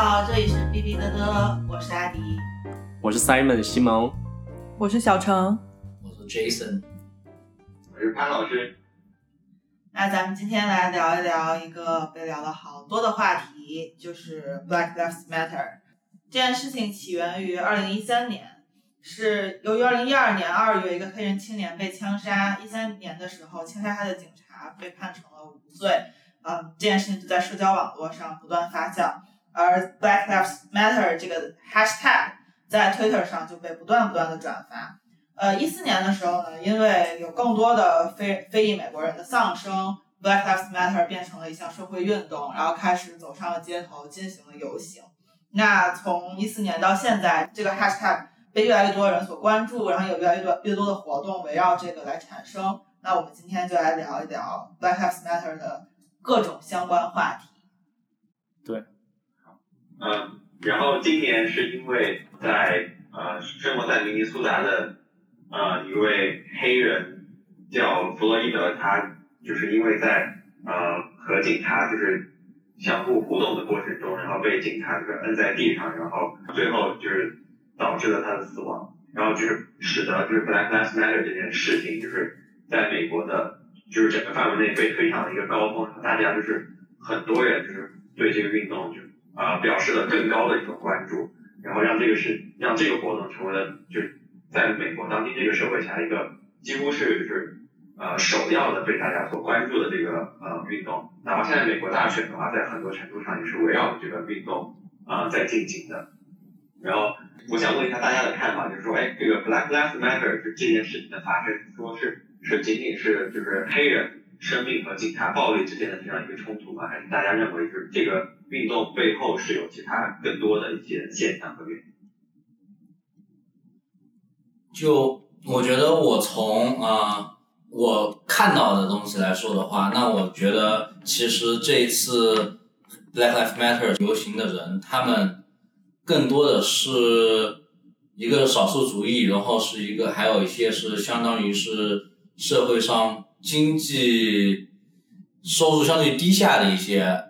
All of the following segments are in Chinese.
好，这里是哔哔嘚嘚，我是阿迪，我是 Simon 西蒙，我是小程，我是 Jason，我是潘老师。那咱们今天来聊一聊一个被聊了好多的话题，就是 Black Lives Matter。这件事情起源于二零一三年，是由于二零一二年二月一个黑人青年被枪杀，一三年的时候枪杀他的警察被判成了无罪。嗯，这件事情就在社交网络上不断发酵，而 Black Lives Matter 这个 Hashtag 在 Twitter 上就被不断不断的转发。呃，一四年的时候呢，因为有更多的非非裔美国人的丧生，Black Lives Matter 变成了一项社会运动，然后开始走上了街头进行了游行。那从一四年到现在，这个 hashtag 被越来越多人所关注，然后有越来越多越多的活动围绕这个来产生。那我们今天就来聊一聊 Black Lives Matter 的各种相关话题。嗯，然后今年是因为在呃生活在明尼苏达的呃一位黑人叫弗洛伊德，他就是因为在呃和警察就是。相互互动的过程中，然后被警察就是摁在地上，然后最后就是导致了他的死亡，然后就是使得就是 Black Lives Matter 这件事情就是在美国的，就是整个范围内被推上了一个高峰，大家就是很多人就是对这个运动就啊表示了更高的一种关注，然后让这个是让这个活动成为了就是在美国当今这个社会下一个几乎是就是。呃，首要的被大家所关注的这个呃运动，哪怕现在美国大选的话，在很多程度上也是围绕着这个运动啊在进行的。然后我想问一下大家的看法，就是说，哎，这个 Black Lives Matter 就这件事情的发生，说是是仅仅是就是黑人生命和警察暴力之间的这样一个冲突吗？还是大家认为是这个运动背后是有其他更多的一些现象和原因？就我觉得我从啊。我看到的东西来说的话，那我觉得其实这一次 Black Lives Matter 游行的人，他们更多的是一个少数族裔，然后是一个还有一些是相当于是社会上经济收入相对低下的一些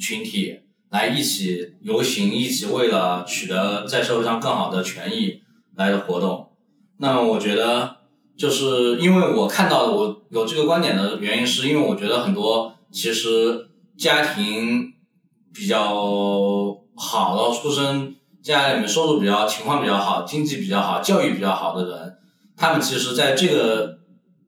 群体来一起游行，一起为了取得在社会上更好的权益来的活动。那么我觉得。就是因为我看到的我有这个观点的原因，是因为我觉得很多其实家庭比较好的出身，家里面收入比较情况比较好，经济比较好，教育比较好的人，他们其实在这个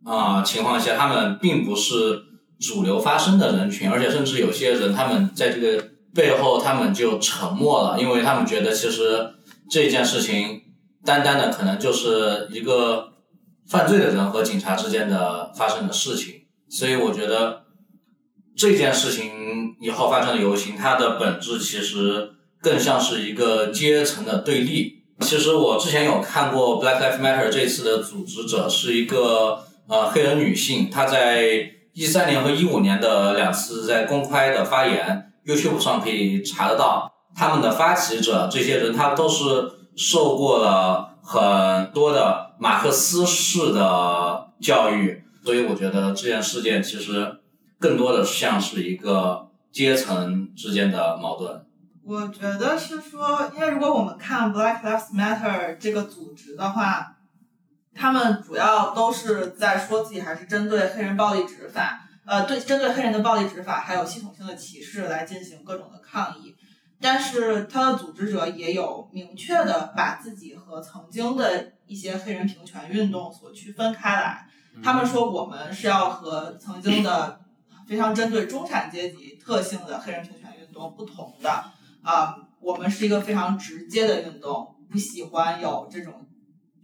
啊情况下，他们并不是主流发声的人群，而且甚至有些人他们在这个背后他们就沉默了，因为他们觉得其实这件事情单单的可能就是一个。犯罪的人和警察之间的发生的事情，所以我觉得这件事情以后发生的游行，它的本质其实更像是一个阶层的对立。其实我之前有看过 Black Lives Matter 这次的组织者是一个呃黑人女性，她在一三年和一五年的两次在公开的发言，YouTube 上可以查得到。他们的发起者这些人，他都是受过了很多的。马克思式的教育，所以我觉得这件事件其实更多的像是一个阶层之间的矛盾。我觉得是说，因为如果我们看 Black Lives Matter 这个组织的话，他们主要都是在说自己还是针对黑人暴力执法，呃，对针对黑人的暴力执法还有系统性的歧视来进行各种的抗议。但是他的组织者也有明确的把自己和曾经的一些黑人平权运动所区分开来。他们说我们是要和曾经的非常针对中产阶级特性的黑人平权运动不同的啊，我们是一个非常直接的运动，不喜欢有这种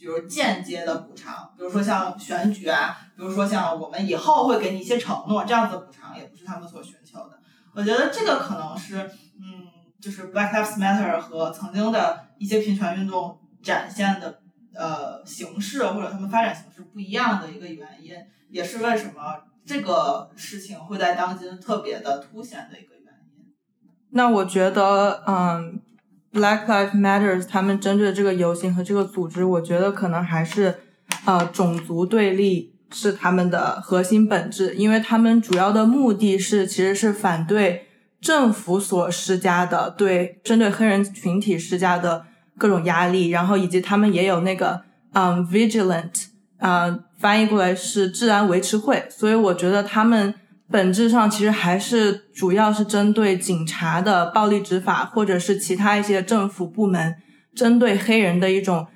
比如间接的补偿，比如说像选举啊，比如说像我们以后会给你一些承诺，这样子的补偿也不是他们所寻求的。我觉得这个可能是嗯。就是 Black Lives Matter 和曾经的一些平权运动展现的呃形式或者他们发展形式不一样的一个原因，也是为什么这个事情会在当今特别的凸显的一个原因。那我觉得，嗯，Black Lives Matters，他们针对这个游行和这个组织，我觉得可能还是呃种族对立是他们的核心本质，因为他们主要的目的是其实是反对。政府所施加的对针对黑人群体施加的各种压力，然后以及他们也有那个嗯 vigilant 啊、翻译过来是治安维持会，所以我觉得他们本质上其实还是主要是针对警察的暴力执法，或者是其他一些政府部门针对黑人的一种。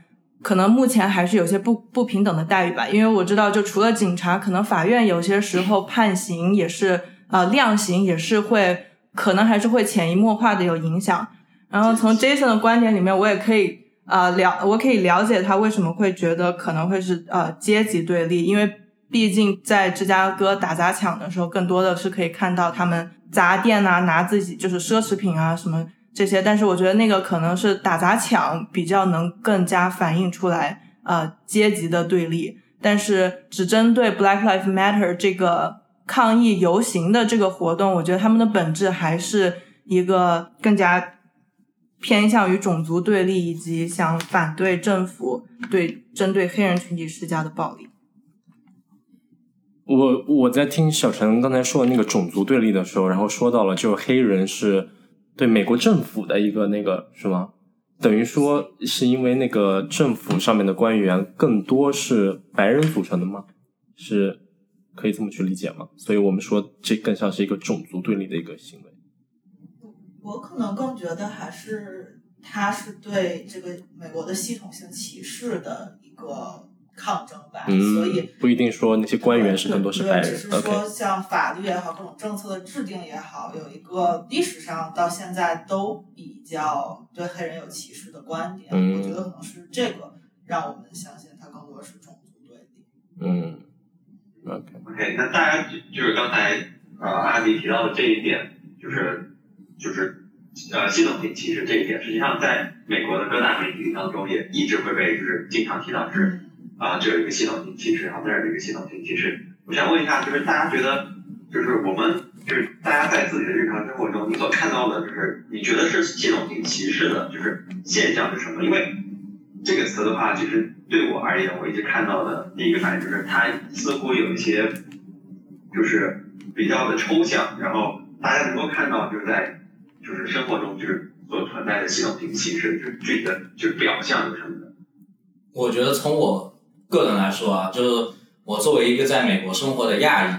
可能目前还是有些不不平等的待遇吧，因为我知道，就除了警察，可能法院有些时候判刑也是呃量刑也是会，可能还是会潜移默化的有影响。然后从 Jason 的观点里面，我也可以呃了，我可以了解他为什么会觉得可能会是呃阶级对立，因为毕竟在芝加哥打砸抢的时候，更多的是可以看到他们砸店啊，拿自己就是奢侈品啊什么。这些，但是我觉得那个可能是打砸抢比较能更加反映出来呃阶级的对立，但是只针对 Black Lives Matter 这个抗议游行的这个活动，我觉得他们的本质还是一个更加偏向于种族对立以及想反对政府对针对黑人群体施加的暴力。我我在听小陈刚才说的那个种族对立的时候，然后说到了就是黑人是。对美国政府的一个那个是吗？等于说是因为那个政府上面的官员更多是白人组成的吗？是可以这么去理解吗？所以我们说这更像是一个种族对立的一个行为。我可能更觉得还是他是对这个美国的系统性歧视的一个。抗争吧，所以不一定说那些官员是更多是白人。只是说像法律也好，各种政策的制定也好，有一个历史上到现在都比较对黑人有歧视的观点。我觉得可能是这个让我们相信他更多是种族对立。嗯，OK OK，那大家就是刚才呃阿迪提到的这一点，就是就是呃系统性歧视这一点，实际上在美国的各大媒体当中也一直会被就是经常提到是。啊，这有一个系统性歧视，然后那儿有一个系统性歧视。我想问一下，就是大家觉得，就是我们就是大家在自己的日常生活中，你所看到的，就是你觉得是系统性歧视的，就是现象是什么？因为这个词的话，其实对我而言，我一直看到的第一个反应就是它似乎有一些就是比较的抽象，然后大家能够看到就是在就是生活中就是所存在的系统性歧视，就是具体的就是表象有什么的？我觉得从我。个人来说啊，就是我作为一个在美国生活的亚裔，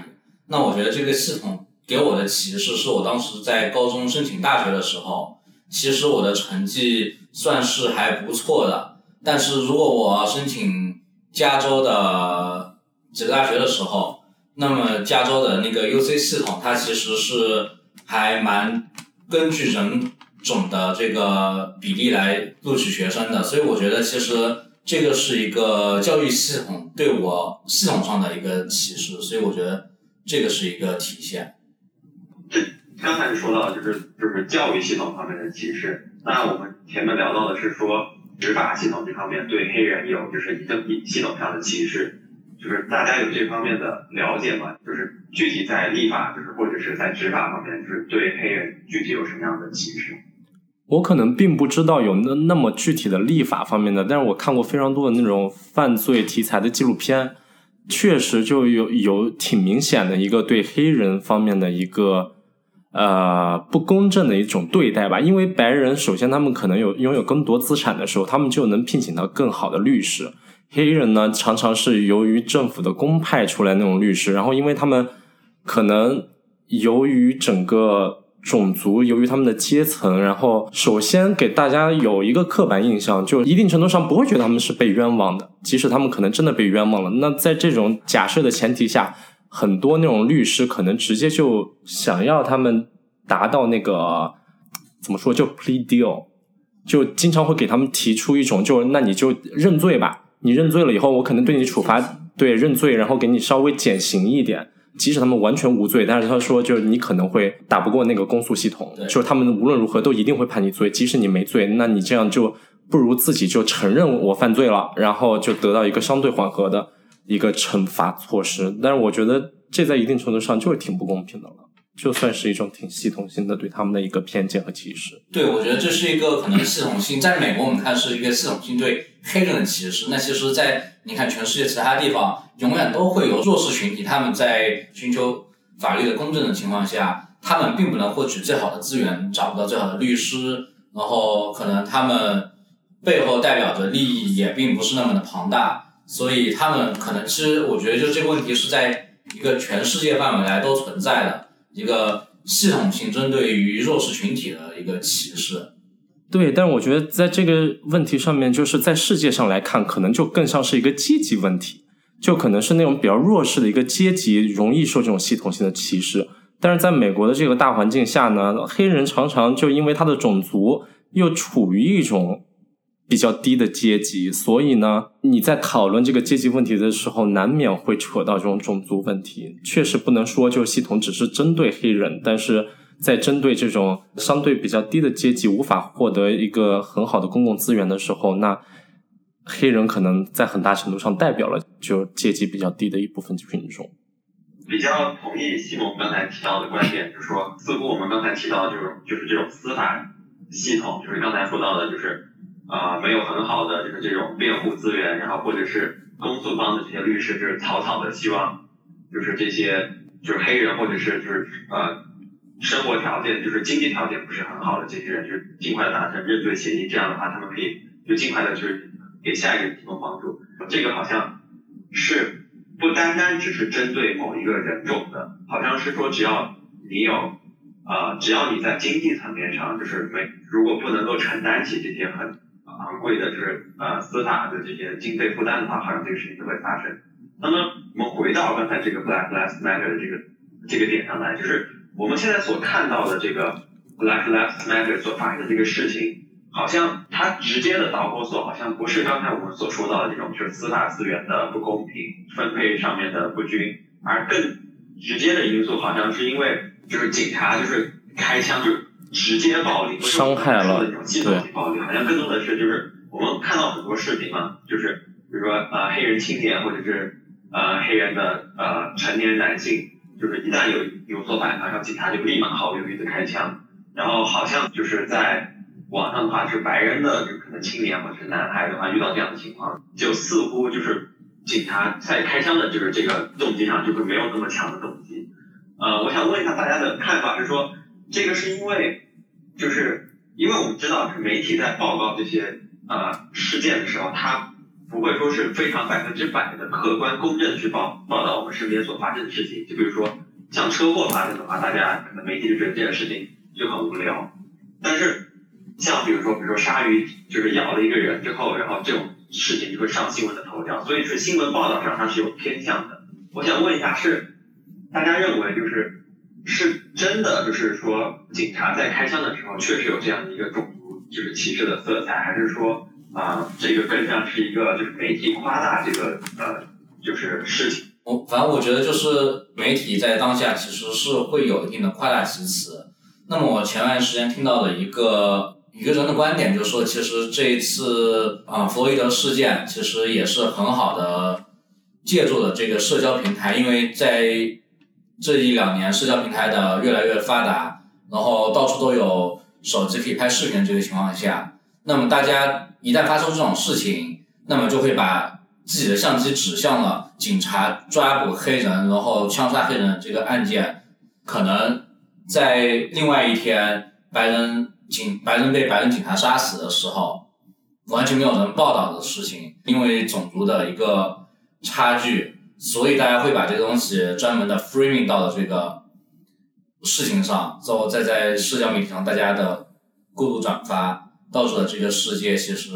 那我觉得这个系统给我的启示是我当时在高中申请大学的时候，其实我的成绩算是还不错的，但是如果我申请加州的几个大学的时候，那么加州的那个 U C 系统它其实是还蛮根据人种的这个比例来录取学生的，所以我觉得其实。这个是一个教育系统对我系统上的一个歧视，所以我觉得这个是一个体现。刚才说到就是就是教育系统方面的歧视，那我们前面聊到的是说执法系统这方面对黑人有就是一定系统上的歧视，就是大家有这方面的了解吗？就是具体在立法就是或者是在执法方面，就是对黑人具体有什么样的歧视？我可能并不知道有那那么具体的立法方面的，但是我看过非常多的那种犯罪题材的纪录片，确实就有有挺明显的一个对黑人方面的一个呃不公正的一种对待吧。因为白人首先他们可能有拥有更多资产的时候，他们就能聘请到更好的律师。黑人呢，常常是由于政府的公派出来那种律师，然后因为他们可能由于整个。种族由于他们的阶层，然后首先给大家有一个刻板印象，就一定程度上不会觉得他们是被冤枉的，即使他们可能真的被冤枉了。那在这种假设的前提下，很多那种律师可能直接就想要他们达到那个怎么说，就 plea deal，就经常会给他们提出一种，就那你就认罪吧，你认罪了以后，我可能对你处罚，对认罪，然后给你稍微减刑一点。即使他们完全无罪，但是他说，就是你可能会打不过那个公诉系统，就是他们无论如何都一定会判你罪。即使你没罪，那你这样就不如自己就承认我犯罪了，然后就得到一个相对缓和的一个惩罚措施。但是我觉得这在一定程度上就是挺不公平的了。就算是一种挺系统性的对他们的一个偏见和歧视。对，我觉得这是一个可能系统性，在美国我们看是一个系统性对黑人的歧视。那其实，在你看全世界其他地方，永远都会有弱势群体，他们在寻求法律的公正的情况下，他们并不能获取最好的资源，找不到最好的律师，然后可能他们背后代表着利益也并不是那么的庞大，所以他们可能其实我觉得就这个问题是在一个全世界范围来都存在的一个系统性针对于弱势群体的一个歧视。对，但是我觉得在这个问题上面，就是在世界上来看，可能就更像是一个阶级问题，就可能是那种比较弱势的一个阶级容易受这种系统性的歧视。但是在美国的这个大环境下呢，黑人常常就因为他的种族又处于一种比较低的阶级，所以呢，你在讨论这个阶级问题的时候，难免会扯到这种种族问题。确实不能说就系统只是针对黑人，但是。在针对这种相对比较低的阶级无法获得一个很好的公共资源的时候，那黑人可能在很大程度上代表了就阶级比较低的一部分群众。比较同意西蒙刚才提到的观点，就是说，似乎我们刚才提到的这种就是这种司法系统，就是刚才说到的，就是啊没有很好的就是这种辩护资源，然后或者是公诉方的这些律师就是草草的希望就是这些就是黑人或者是就是呃。生活条件就是经济条件不是很好的这些人，就尽快达成认罪协议，这样的话他们可以就尽快的就是给下一个人提供帮助。这个好像是不单单只是针对某一个人种的，好像是说只要你有呃，只要你在经济层面上就是没如果不能够承担起这些很昂贵的就是呃司法的这些经费负担的话，好像这个事情就会发生。那么我们回到刚才这个 Black Lives Matter 的这个这个点上来，就是。我们现在所看到的这个 Black Lives Matter 所发生的这个事情，好像它直接的导火索好像不是刚才我们所说到的这种就是司法资源的不公平分配上面的不均，而更直接的因素好像是因为就是警察就是开枪就是直接暴力，伤害了那种系统性暴力，好像更多的是就是我们看到很多视频嘛，就是比如说呃黑人青年或者是呃黑人的呃成年男性。就是一旦有有所反抗，然后警察就立马毫不犹豫的开枪，然后好像就是在网上的话是白人的就可能青年或者是男孩的话遇到这样的情况，就似乎就是警察在开枪的就是这个动机上就会没有那么强的动机。呃，我想问一下大家的看法，是说这个是因为就是因为我们知道是媒体在报告这些呃事件的时候，他不会说是非常百分之百的客观公正去报报道我们身边所发生的事情，就比如说像车祸发生的话，大家可能媒体就觉得这件事情就很无聊。但是像比如说，比如说鲨鱼就是咬了一个人之后，然后这种事情就会上新闻的头条，所以是新闻报道上它是有偏向的。我想问一下，是大家认为就是是真的就是说警察在开枪的时候确实有这样的一个种族就是歧视的色彩，还是说？啊，这个更像是一个就是媒体夸大这个呃，就是事情。我反正我觉得就是媒体在当下其实是会有一定的夸大其词。那么我前段时间听到的一个一个人的观点就是说，其实这一次啊弗洛伊德事件其实也是很好的借助了这个社交平台，因为在这一两年社交平台的越来越发达，然后到处都有手机可以拍视频这个情况下。那么大家一旦发生这种事情，那么就会把自己的相机指向了警察抓捕黑人，然后枪杀黑人这个案件。可能在另外一天，白人警白人被白人警察杀死的时候，完全没有人报道的事情，因为种族的一个差距，所以大家会把这个东西专门的 framing 到了这个事情上，之后再在社交媒体上大家的过度转发。导致了这个世界其实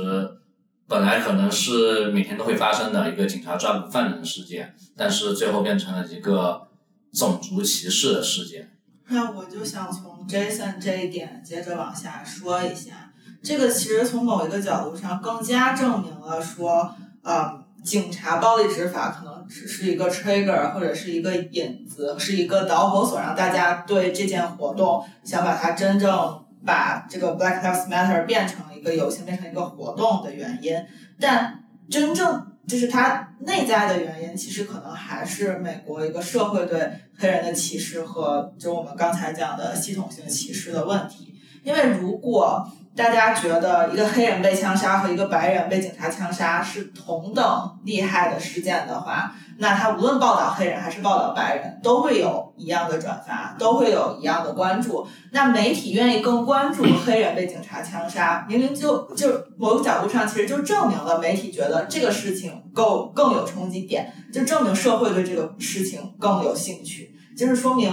本来可能是每天都会发生的一个警察抓捕犯人的事件，但是最后变成了一个种族歧视的事件。那我就想从 Jason 这一点接着往下说一下，这个其实从某一个角度上更加证明了说，呃，警察暴力执法可能只是一个 trigger 或者是一个引子，是一个导火索，让大家对这件活动想把它真正。把这个 Black Lives Matter 变成一个游行，变成一个活动的原因，但真正就是它内在的原因，其实可能还是美国一个社会对黑人的歧视和就我们刚才讲的系统性歧视的问题。因为如果大家觉得一个黑人被枪杀和一个白人被警察枪杀是同等厉害的事件的话，那他无论报道黑人还是报道白人，都会有一样的转发，都会有一样的关注。那媒体愿意更关注黑人被警察枪杀，明明就就某个角度上，其实就证明了媒体觉得这个事情够更有冲击点，就证明社会对这个事情更有兴趣，就是说明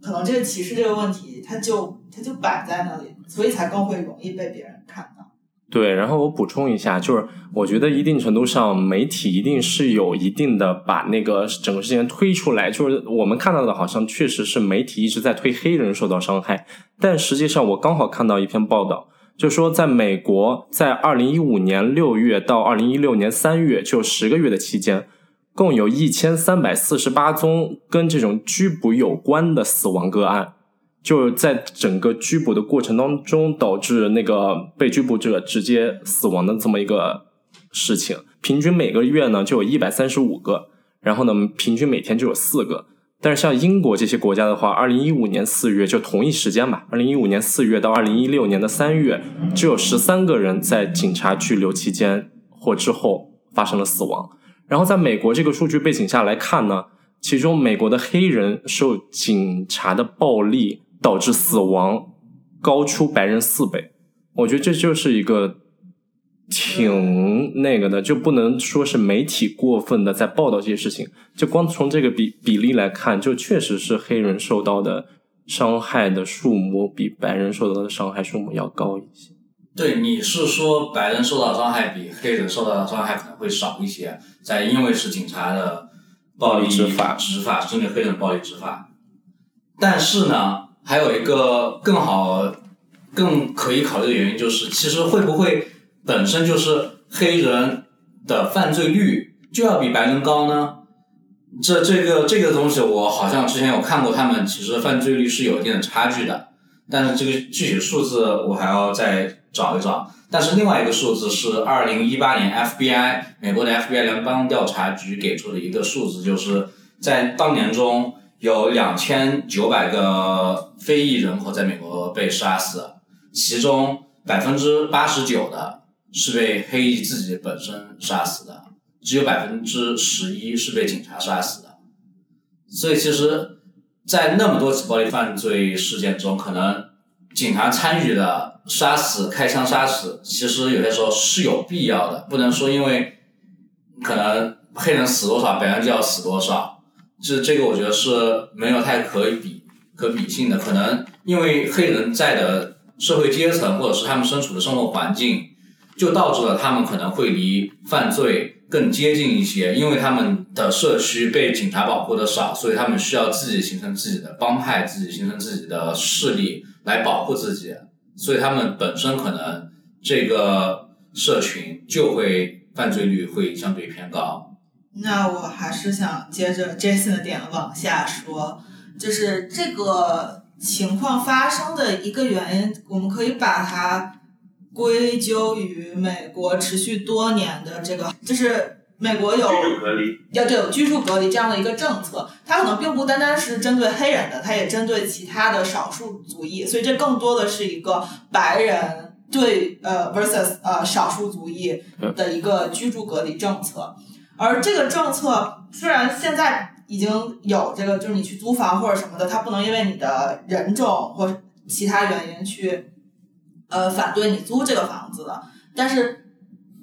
可能这个歧视这个问题，它就它就摆在那里，所以才更会容易被别人看到。对，然后我补充一下，就是我觉得一定程度上，媒体一定是有一定的把那个整个事件推出来，就是我们看到的，好像确实是媒体一直在推黑人受到伤害，但实际上我刚好看到一篇报道，就说在美国，在二零一五年六月到二零一六年三月，就十个月的期间，共有一千三百四十八宗跟这种拘捕有关的死亡个案。就在整个拘捕的过程当中，导致那个被拘捕者直接死亡的这么一个事情，平均每个月呢就有一百三十五个，然后呢平均每天就有四个。但是像英国这些国家的话，二零一五年四月就同一时间吧，二零一五年四月到二零一六年的三月，就有十三个人在警察拘留期间或之后发生了死亡。然后在美国这个数据背景下来看呢，其中美国的黑人受警察的暴力。导致死亡高出白人四倍，我觉得这就是一个挺那个的，就不能说是媒体过分的在报道这些事情，就光从这个比比例来看，就确实是黑人受到的伤害的数目比白人受到的伤害数目要高一些。对，你是说白人受到伤害比黑人受到的伤害可能会少一些，在因为是警察的暴力执法执法，针对黑人暴力执法，但是呢？还有一个更好、更可以考虑的原因就是，其实会不会本身就是黑人的犯罪率就要比白人高呢？这、这个、这个东西，我好像之前有看过，他们其实犯罪率是有一定的差距的。但是这个具体数字我还要再找一找。但是另外一个数字是二零一八年 FBI 美国的 FBI 联邦调查局给出的一个数字，就是在当年中。有两千九百个非裔人口在美国被杀死，其中百分之八十九的是被黑裔自己本身杀死的，只有百分之十一是被警察杀死的。所以，其实，在那么多起暴力犯罪事件中，可能警察参与的杀死、开枪杀死，其实有些时候是有必要的，不能说因为可能黑人死多少，白人就要死多少。这这个我觉得是没有太可以比可比性的，可能因为黑人在的社会阶层或者是他们身处的生活环境，就导致了他们可能会离犯罪更接近一些，因为他们的社区被警察保护的少，所以他们需要自己形成自己的帮派，自己形成自己的势力来保护自己，所以他们本身可能这个社群就会犯罪率会相对偏高。那我还是想接着 Jason 的点往下说，就是这个情况发生的一个原因，我们可以把它归咎于美国持续多年的这个，就是美国有要对有居住隔离这样的一个政策，它可能并不单单是针对黑人的，它也针对其他的少数族裔，所以这更多的是一个白人对呃 versus 呃少数族裔的一个居住隔离政策。而这个政策虽然现在已经有这个，就是你去租房或者什么的，它不能因为你的人种或其他原因去，呃，反对你租这个房子了。但是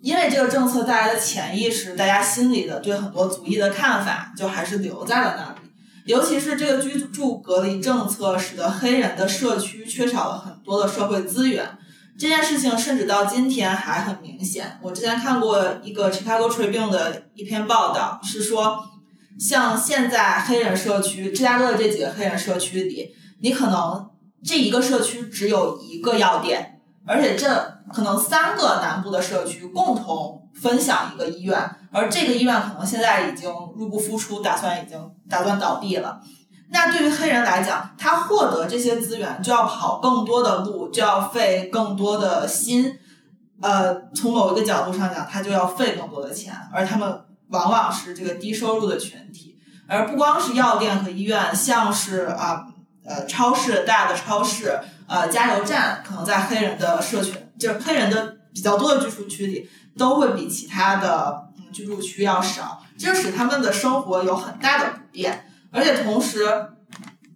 因为这个政策带来的潜意识，大家心里的对很多族裔的看法，就还是留在了那里。尤其是这个居住隔离政策，使得黑人的社区缺少了很多的社会资源。这件事情甚至到今天还很明显。我之前看过一个 Chicago Tribune 的一篇报道，是说，像现在黑人社区，芝加哥的这几个黑人社区里，你可能这一个社区只有一个药店，而且这可能三个南部的社区共同分享一个医院，而这个医院可能现在已经入不敷出，打算已经打算倒闭了。那对于黑人来讲，他获得这些资源就要跑更多的路，就要费更多的心，呃，从某一个角度上讲，他就要费更多的钱，而他们往往是这个低收入的群体，而不光是药店和医院，像是啊呃超市大的超市，呃加油站，可能在黑人的社群，就是黑人的比较多的居住区里，都会比其他的嗯居住区要少，这使他们的生活有很大的不便，而且同时，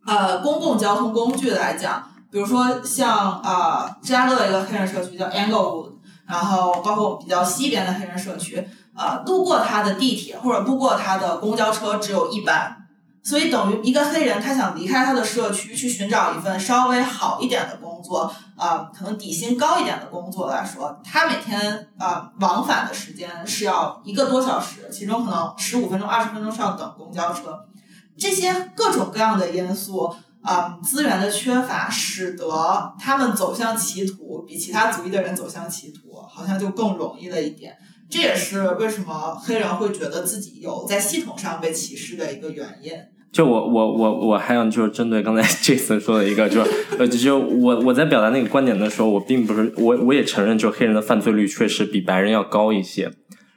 呃，公共交通工具来讲，比如说像呃芝加哥的一个黑人社区叫 Englewood，然后包括比较西边的黑人社区，呃，路过它的地铁或者路过它的公交车只有一班。所以等于一个黑人，他想离开他的社区去寻找一份稍微好一点的工作，啊，可能底薪高一点的工作来说，他每天啊往返的时间是要一个多小时，其中可能十五分钟、二十分钟是要等公交车。这些各种各样的因素，啊，资源的缺乏，使得他们走向歧途比其他族裔的人走向歧途好像就更容易了一点。这也是为什么黑人会觉得自己有在系统上被歧视的一个原因。就我我我我还想就是针对刚才 Jason 说的一个，就是呃，就我我在表达那个观点的时候，我并不是我我也承认，就黑人的犯罪率确实比白人要高一些。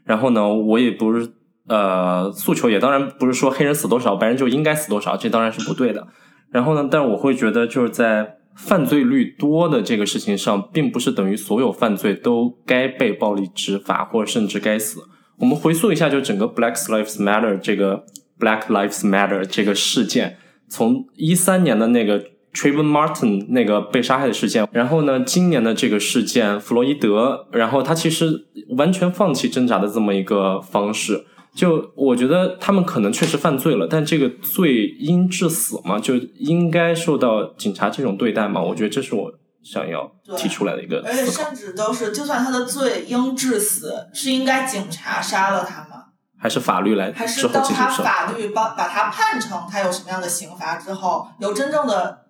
然后呢，我也不是呃诉求，也当然不是说黑人死多少，白人就应该死多少，这当然是不对的。然后呢，但我会觉得就是在犯罪率多的这个事情上，并不是等于所有犯罪都该被暴力执法，或者甚至该死。我们回溯一下，就整个 Black Lives Matter 这个。Black Lives Matter 这个事件，从一三年的那个 Trayvon Martin 那个被杀害的事件，然后呢，今年的这个事件弗洛伊德，然后他其实完全放弃挣扎的这么一个方式，就我觉得他们可能确实犯罪了，但这个罪应致死吗？就应该受到警察这种对待吗？我觉得这是我想要提出来的一个，而且甚至都是，就算他的罪应致死，是应该警察杀了他吗？还是法律来，还是当他法律把把他判成他有什么样的刑罚之后，有真正的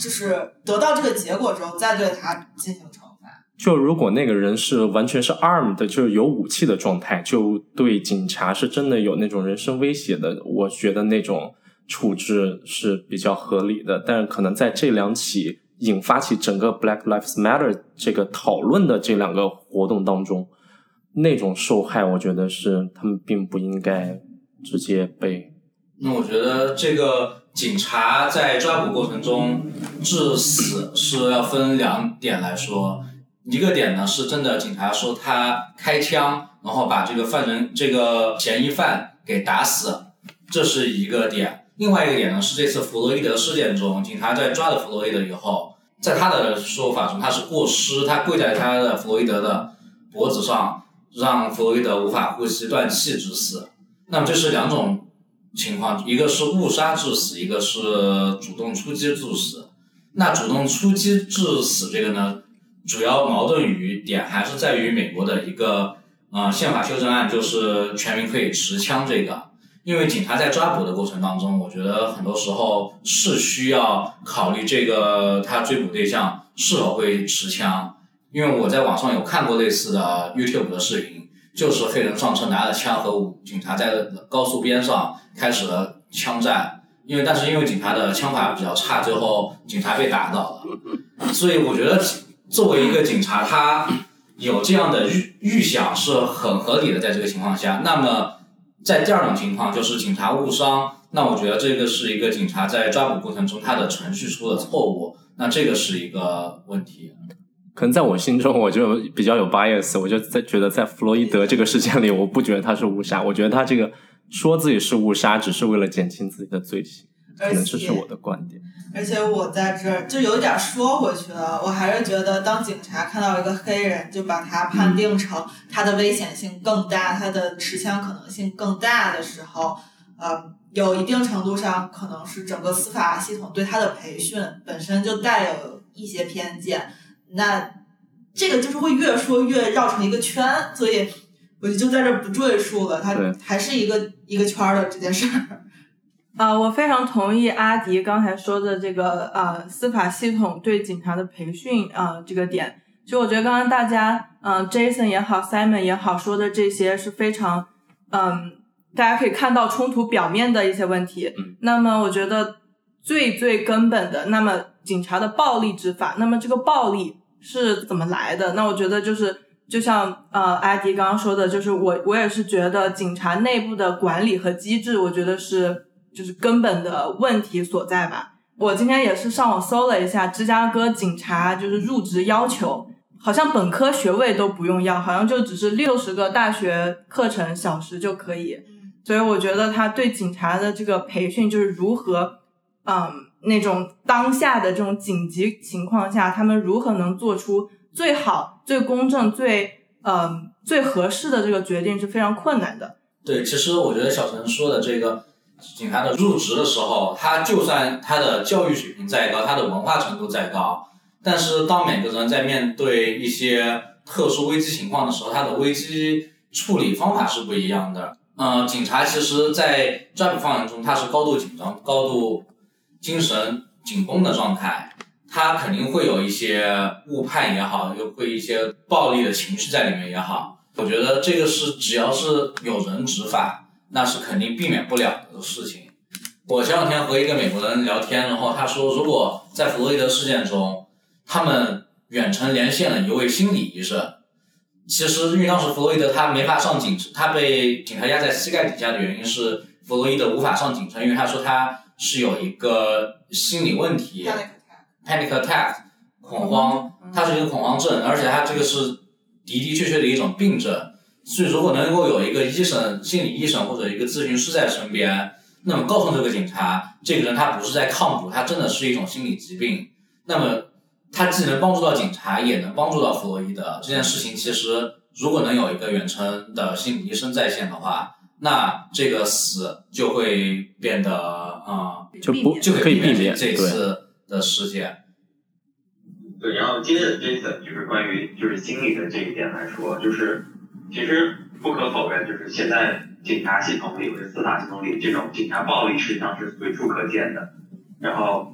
就是得到这个结果之后，再对他进行惩罚。就如果那个人是完全是 armed，就是有武器的状态，就对警察是真的有那种人身威胁的，我觉得那种处置是比较合理的。但是可能在这两起引发起整个 Black Lives Matter 这个讨论的这两个活动当中。那种受害，我觉得是他们并不应该直接被。那我觉得这个警察在抓捕过程中致死是要分两点来说，一个点呢是真的警察说他开枪，然后把这个犯人这个嫌疑犯给打死，这是一个点。另外一个点呢是这次弗洛伊德事件中，警察在抓了弗洛伊德以后，在他的说法中他是过失，他跪在他的弗洛伊德的脖子上。让弗洛伊德无法呼吸、断气致死。那么这是两种情况，一个是误杀致死，一个是主动出击致死。那主动出击致死这个呢，主要矛盾于点还是在于美国的一个呃宪法修正案，就是全民可以持枪这个。因为警察在抓捕的过程当中，我觉得很多时候是需要考虑这个他追捕对象是否会持枪。因为我在网上有看过类似的 YouTube 的视频，就是黑人上车拿着枪和警察在高速边上开始了枪战。因为但是因为警察的枪法比较差，最后警察被打倒了。所以我觉得作为一个警察，他有这样的预预想是很合理的。在这个情况下，那么在第二种情况就是警察误伤，那我觉得这个是一个警察在抓捕过程中他的程序出了错误，那这个是一个问题。可能在我心中，我就比较有 bias，我就在觉得在弗洛伊德这个事件里，我不觉得他是误杀，我觉得他这个说自己是误杀，只是为了减轻自己的罪行，可能这是我的观点。而且我在这儿就有点说回去了，我还是觉得当警察看到一个黑人，就把他判定成他的危险性更大，他的持枪可能性更大的时候，呃，有一定程度上可能是整个司法系统对他的培训本身就带有一些偏见。那这个就是会越说越绕成一个圈，所以我就在这不赘述了。它还是一个一个圈的这件事儿。啊，我非常同意阿迪刚才说的这个啊，司法系统对警察的培训啊这个点。就我觉得刚刚大家嗯，Jason 也好，Simon 也好，说的这些是非常嗯，大家可以看到冲突表面的一些问题。那么我觉得最最根本的，那么警察的暴力执法，那么这个暴力。是怎么来的？那我觉得就是，就像呃，阿迪刚刚说的，就是我我也是觉得警察内部的管理和机制，我觉得是就是根本的问题所在吧。我今天也是上网搜了一下芝加哥警察就是入职要求，好像本科学位都不用要，好像就只是六十个大学课程小时就可以。所以我觉得他对警察的这个培训，就是如何，嗯，那种当下的这种紧急情况下，他们如何能做出最好、最公正、最嗯最合适的这个决定是非常困难的。对，其实我觉得小陈说的这个警察的入职的时候，他就算他的教育水平再高，他的文化程度再高，但是当每个人在面对一些特殊危机情况的时候，他的危机处理方法是不一样的。嗯，警察其实，在抓捕犯人中，他是高度紧张、高度精神紧绷的状态，他肯定会有一些误判也好，又会一些暴力的情绪在里面也好。我觉得这个是只要是有人执法，那是肯定避免不了的事情。我前两天和一个美国人聊天，然后他说，如果在弗洛伊德事件中，他们远程连线了一位心理医生。其实，因为当时弗洛伊德他没法上警车，他被警察压在膝盖底下的原因是弗洛伊德无法上警车，因为他说他是有一个心理问题，panic attack，恐慌，他是一个恐慌症，而且他这个是的的确确的一种病症。所以，如果能够有一个医生、心理医生或者一个咨询师在身边，那么告诉这个警察，这个人他不是在抗捕，他真的是一种心理疾病，那么。他既能帮助到警察，也能帮助到弗洛伊德。这件事情其实，如果能有一个远程的心理医生在线的话，那这个死就会变得啊，就不就可以避免这次的事件。对，然后接着 Jason 就是关于就是心理的这一点来说，就是其实不可否认，就是现在警察系统里或者司法系统里这种警察暴力实际上是随处可见的，然后。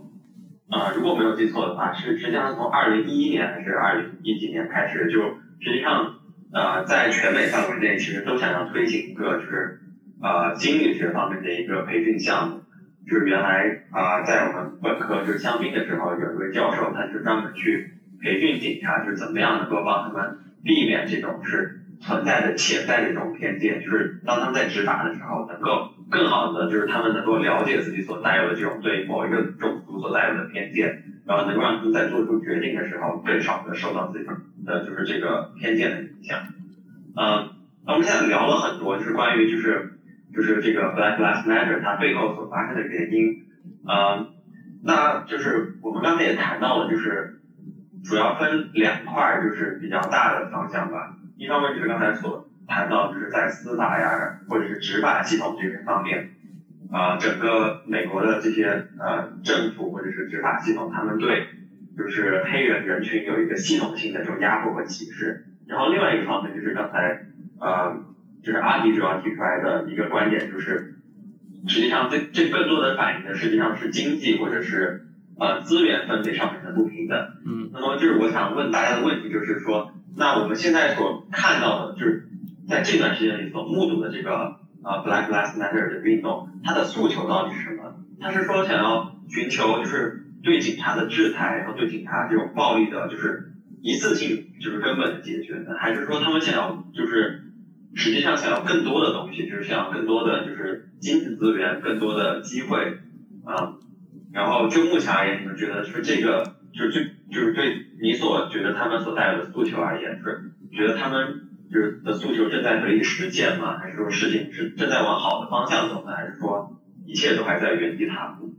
呃，如果没有记错的话，是实际上从二零一一年还是二零一几年开始，就实际上呃，在全美范围内，其实都想要推行一个就是呃心理学方面的一个培训项目。就是原来啊，在我们本科就是香槟的时候，有一位教授，他是专门去培训警察，就是怎么样能够帮他们避免这种是存在的潜在的这种偏见，就是当他们在执法的时候，能够更好的就是他们能够了解自己所带有的这种对某一个种族所带有的偏见，然后能够让他们在做出决定的时候更少的受到自己的就是这个偏见的影响。嗯，那我们现在聊了很多，就是关于就是就是这个 Black Lives Matter 它背后所发生的原因。嗯，那就是我们刚才也谈到了，就是主要分两块，就是比较大的方向吧。一方面就是刚才所谈到，就是在司法呀，或者是执法系统这些方面，啊，整个美国的这些呃政府或者是执法系统，他们对就是黑人人群有一个系统性的这种压迫和歧视。然后另外一个方面就是刚才呃，就是阿迪主要提出来的一个观点，就是实际上这这更多的反映的实际上是经济或者是呃资源分配上面的不平等。嗯。那么就是我想问大家的问题就是说。那我们现在所看到的，就是在这段时间里所目睹的这个呃 Black Lives Matter 的运动，它的诉求到底是什么？他是说想要寻求就是对警察的制裁，然后对警察这种暴力的，就是一次性就是根本的解决呢？还是说他们想要就是实际上想要更多的东西，就是想要更多的就是经济资源、更多的机会啊？然后就目前而言，你们觉得是这个？就是最，就是对你所觉得他们所带有的诉求而言，是觉得他们就是的诉求正在得以实现吗？还是说事情是正在往好的方向走呢？还是说一切都还在原地踏步？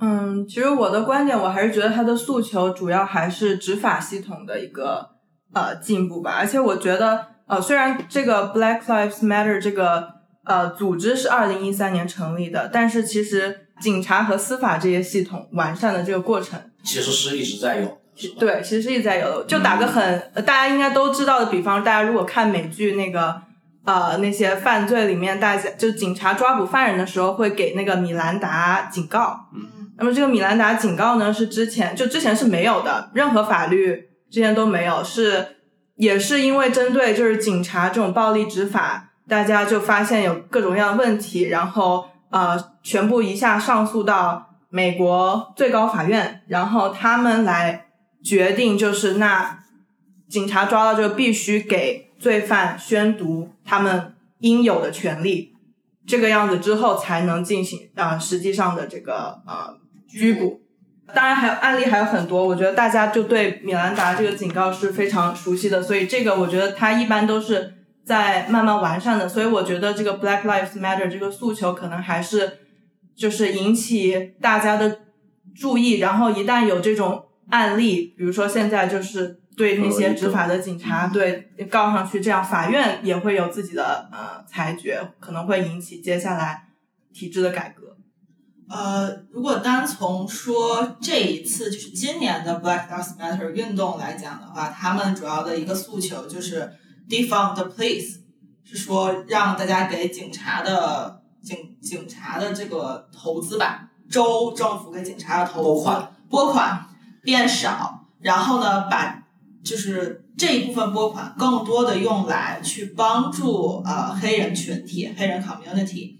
嗯，其实我的观点，我还是觉得他的诉求主要还是执法系统的一个呃进步吧。而且我觉得，呃，虽然这个 Black Lives Matter 这个呃组织是二零一三年成立的，但是其实。警察和司法这些系统完善的这个过程，其实是一直在有。对，其实是一直在有的。就打个很大家应该都知道的比方，大家如果看美剧那个呃那些犯罪里面，大家就警察抓捕犯人的时候会给那个米兰达警告。嗯。那么这个米兰达警告呢，是之前就之前是没有的，任何法律之前都没有，是也是因为针对就是警察这种暴力执法，大家就发现有各种各样的问题，然后。呃，全部一下上诉到美国最高法院，然后他们来决定，就是那警察抓到就必须给罪犯宣读他们应有的权利，这个样子之后才能进行啊、实际上的这个呃拘捕。当然还有案例还有很多，我觉得大家就对米兰达这个警告是非常熟悉的，所以这个我觉得它一般都是在慢慢完善的。所以我觉得这个 Black Lives Matter 这个诉求可能还是就是引起大家的注意，然后一旦有这种案例，比如说现在就是对那些执法的警察对告上去，这样法院也会有自己的呃裁决，可能会引起接下来体制的改革。呃，如果单从说这一次就是今年的 Black Lives Matter 运动来讲的话，他们主要的一个诉求就是 defund the police，是说让大家给警察的警警察的这个投资吧，州政府给警察的投款拨款变少，然后呢，把就是这一部分拨款更多的用来去帮助呃黑人群体、黑人 community。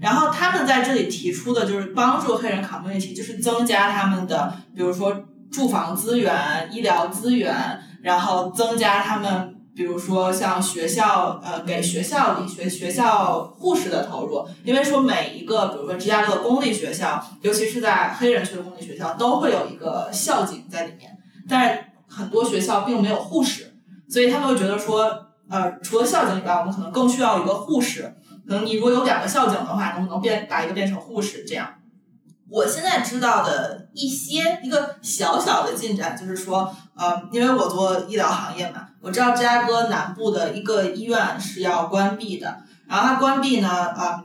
然后他们在这里提出的就是帮助黑人 community，就是增加他们的，比如说住房资源、医疗资源，然后增加他们，比如说像学校，呃，给学校里学学校护士的投入，因为说每一个，比如说芝加哥的公立学校，尤其是在黑人区的公立学校，都会有一个校警在里面，但是很多学校并没有护士，所以他们会觉得说，呃，除了校警以外，我们可能更需要一个护士。可能你如果有两个校警的话，能不能变把一个变成护士这样？我现在知道的一些一个小小的进展，就是说，呃，因为我做医疗行业嘛，我知道芝加哥南部的一个医院是要关闭的，然后它关闭呢，啊、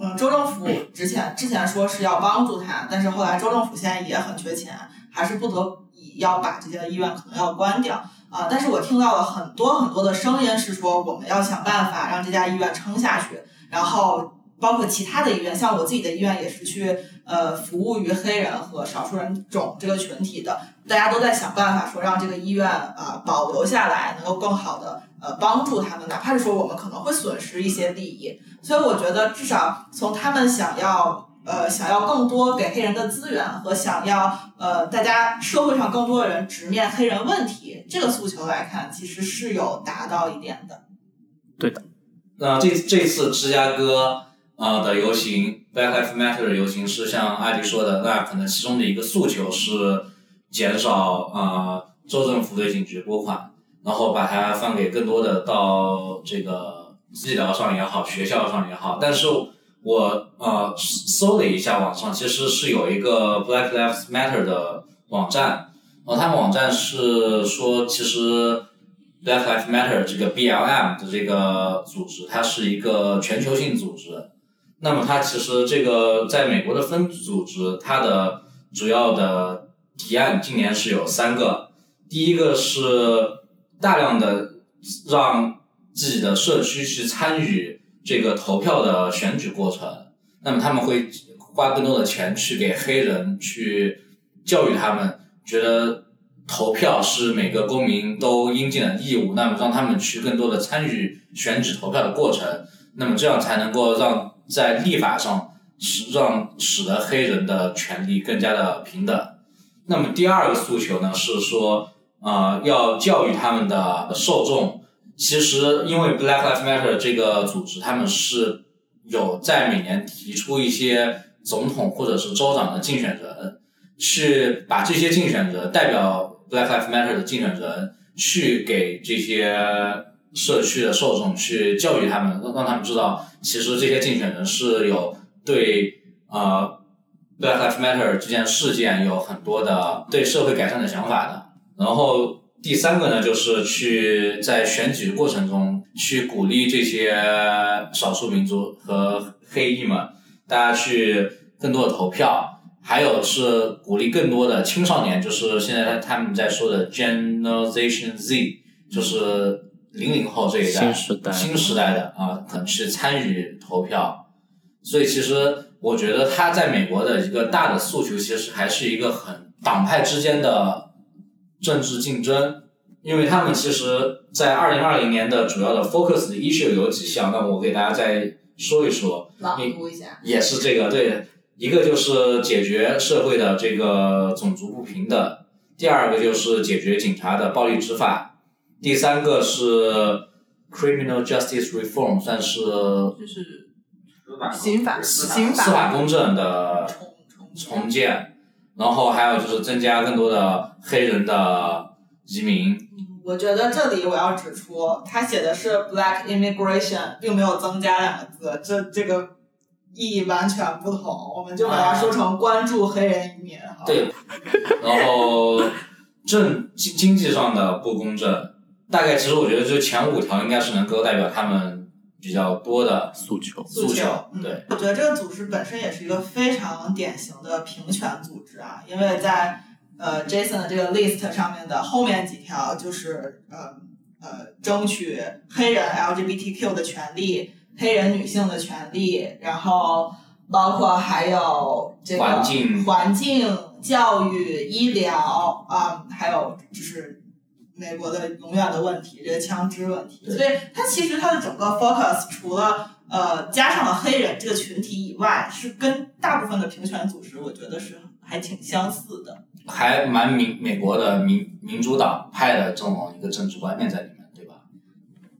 嗯，州政府之前之前说是要帮助他，但是后来州政府现在也很缺钱，还是不得已要把这些医院可能要关掉。啊、但是我听到了很多很多的声音是说，我们要想办法让这家医院撑下去，然后包括其他的医院，像我自己的医院也是去呃服务于黑人和少数人种这个群体的，大家都在想办法说让这个医院啊、保留下来，能够更好的呃帮助他们，哪怕是说我们可能会损失一些利益，所以我觉得至少从他们想要。呃，想要更多给黑人的资源和想要呃大家社会上更多的人直面黑人问题这个诉求来看，其实是有达到一点的。对的，那这这次芝加哥呃的游行，Black Lives Matter 的游行是像艾迪说的，那可能其中的一个诉求是减少呃州政府对警局拨款，然后把它放给更多的到这个医疗上也好，学校上也好。但是我呃搜了一下网上，其实是有一个 Black Lives Matter 的网站，然后他们网站是说其实。Black Lives Matter 这个 BLM 的这个组织，它是一个全球性组织。那么它其实这个在美国的分组织，它的主要的提案今年是有三个。第一个是大量的让自己的社区去参与这个投票的选举过程。那么他们会花更多的钱去给黑人去教育他们，觉得投票是每个公民都应尽的义务，那么让他们去更多的参与选举投票的过程，那么这样才能够让在立法上使让使得黑人的权利更加的平等。那么第二个诉求呢是说，呃，要教育他们的受众。其实因为 Black Lives Matter 这个组织，他们是有在每年提出一些总统或者是州长的竞选人，去把这些竞选人代表 Black Lives Matter 的竞选人去给这些社区的受众去教育他们，让让他们知道，其实这些竞选人是有对呃 Black Lives Matter 这件事件有很多的对社会改善的想法的。然后第三个呢，就是去在选举过程中去鼓励这些少数民族和黑裔们，大家去更多的投票。还有是鼓励更多的青少年，就是现在他们在说的 Generation Z，就是零零后这一代新时代新时代的啊，可能去参与投票。所以其实我觉得他在美国的一个大的诉求，其实还是一个很党派之间的政治竞争，因为他们其实，在二零二零年的主要的 focus 的 issue 有几项，那我给大家再说一说。朗读一下。也是这个对，一个就是解决社会的这个种族不平等，第二个就是解决警察的暴力执法，第三个是 criminal justice reform，算是就是刑法司刑法司法公正的重建，然后还有就是增加更多的黑人的移民。我觉得这里我要指出，他写的是 black immigration，并没有增加两个字，这这个意义完全不同。我们就把它说成关注黑人移民。对，然后政经经济上的不公正，大概其实我觉得就前五条应该是能够代表他们比较多的诉求。诉求嗯对，我觉得这个组织本身也是一个非常典型的平权组织啊，因为在呃 Jason 的这个 list 上面的后面几条就是呃呃争取黑人 LGBTQ 的权利、黑人女性的权利，然后包括还有这个环境环境、教育、医疗啊、还有就是美国的永远的问题，这个枪支问题。对所以它其实它的整个 focus 除了呃加上了黑人这个群体以外，是跟大部分的平权组织，我觉得是还挺相似的。还蛮民美国的民民主党派的这种一个政治观念在里面，对吧？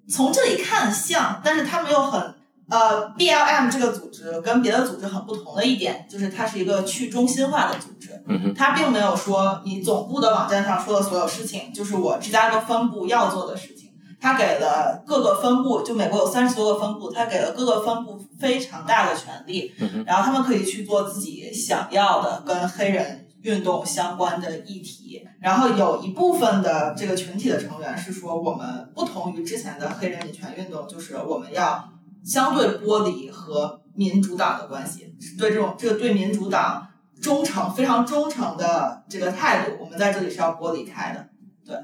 从这里看像，但是他们又很呃，BLM 这个组织跟别的组织很不同的一点，就是它是一个去中心化的组织。嗯哼，它并没有说你总部的网站上说的所有事情，就是我芝加哥分部要做的事情。它给了各个分部，就美国有三十多个分部，它给了各个分部非常大的权利，然后他们可以去做自己想要的跟黑人运动相关的议题。然后有一部分的这个群体的成员是说，我们不同于之前的黑人女权运动，就是我们要相对剥离和民主党的关系，是对这种这个对民主党忠诚非常忠诚的这个态度，我们在这里是要剥离开的。对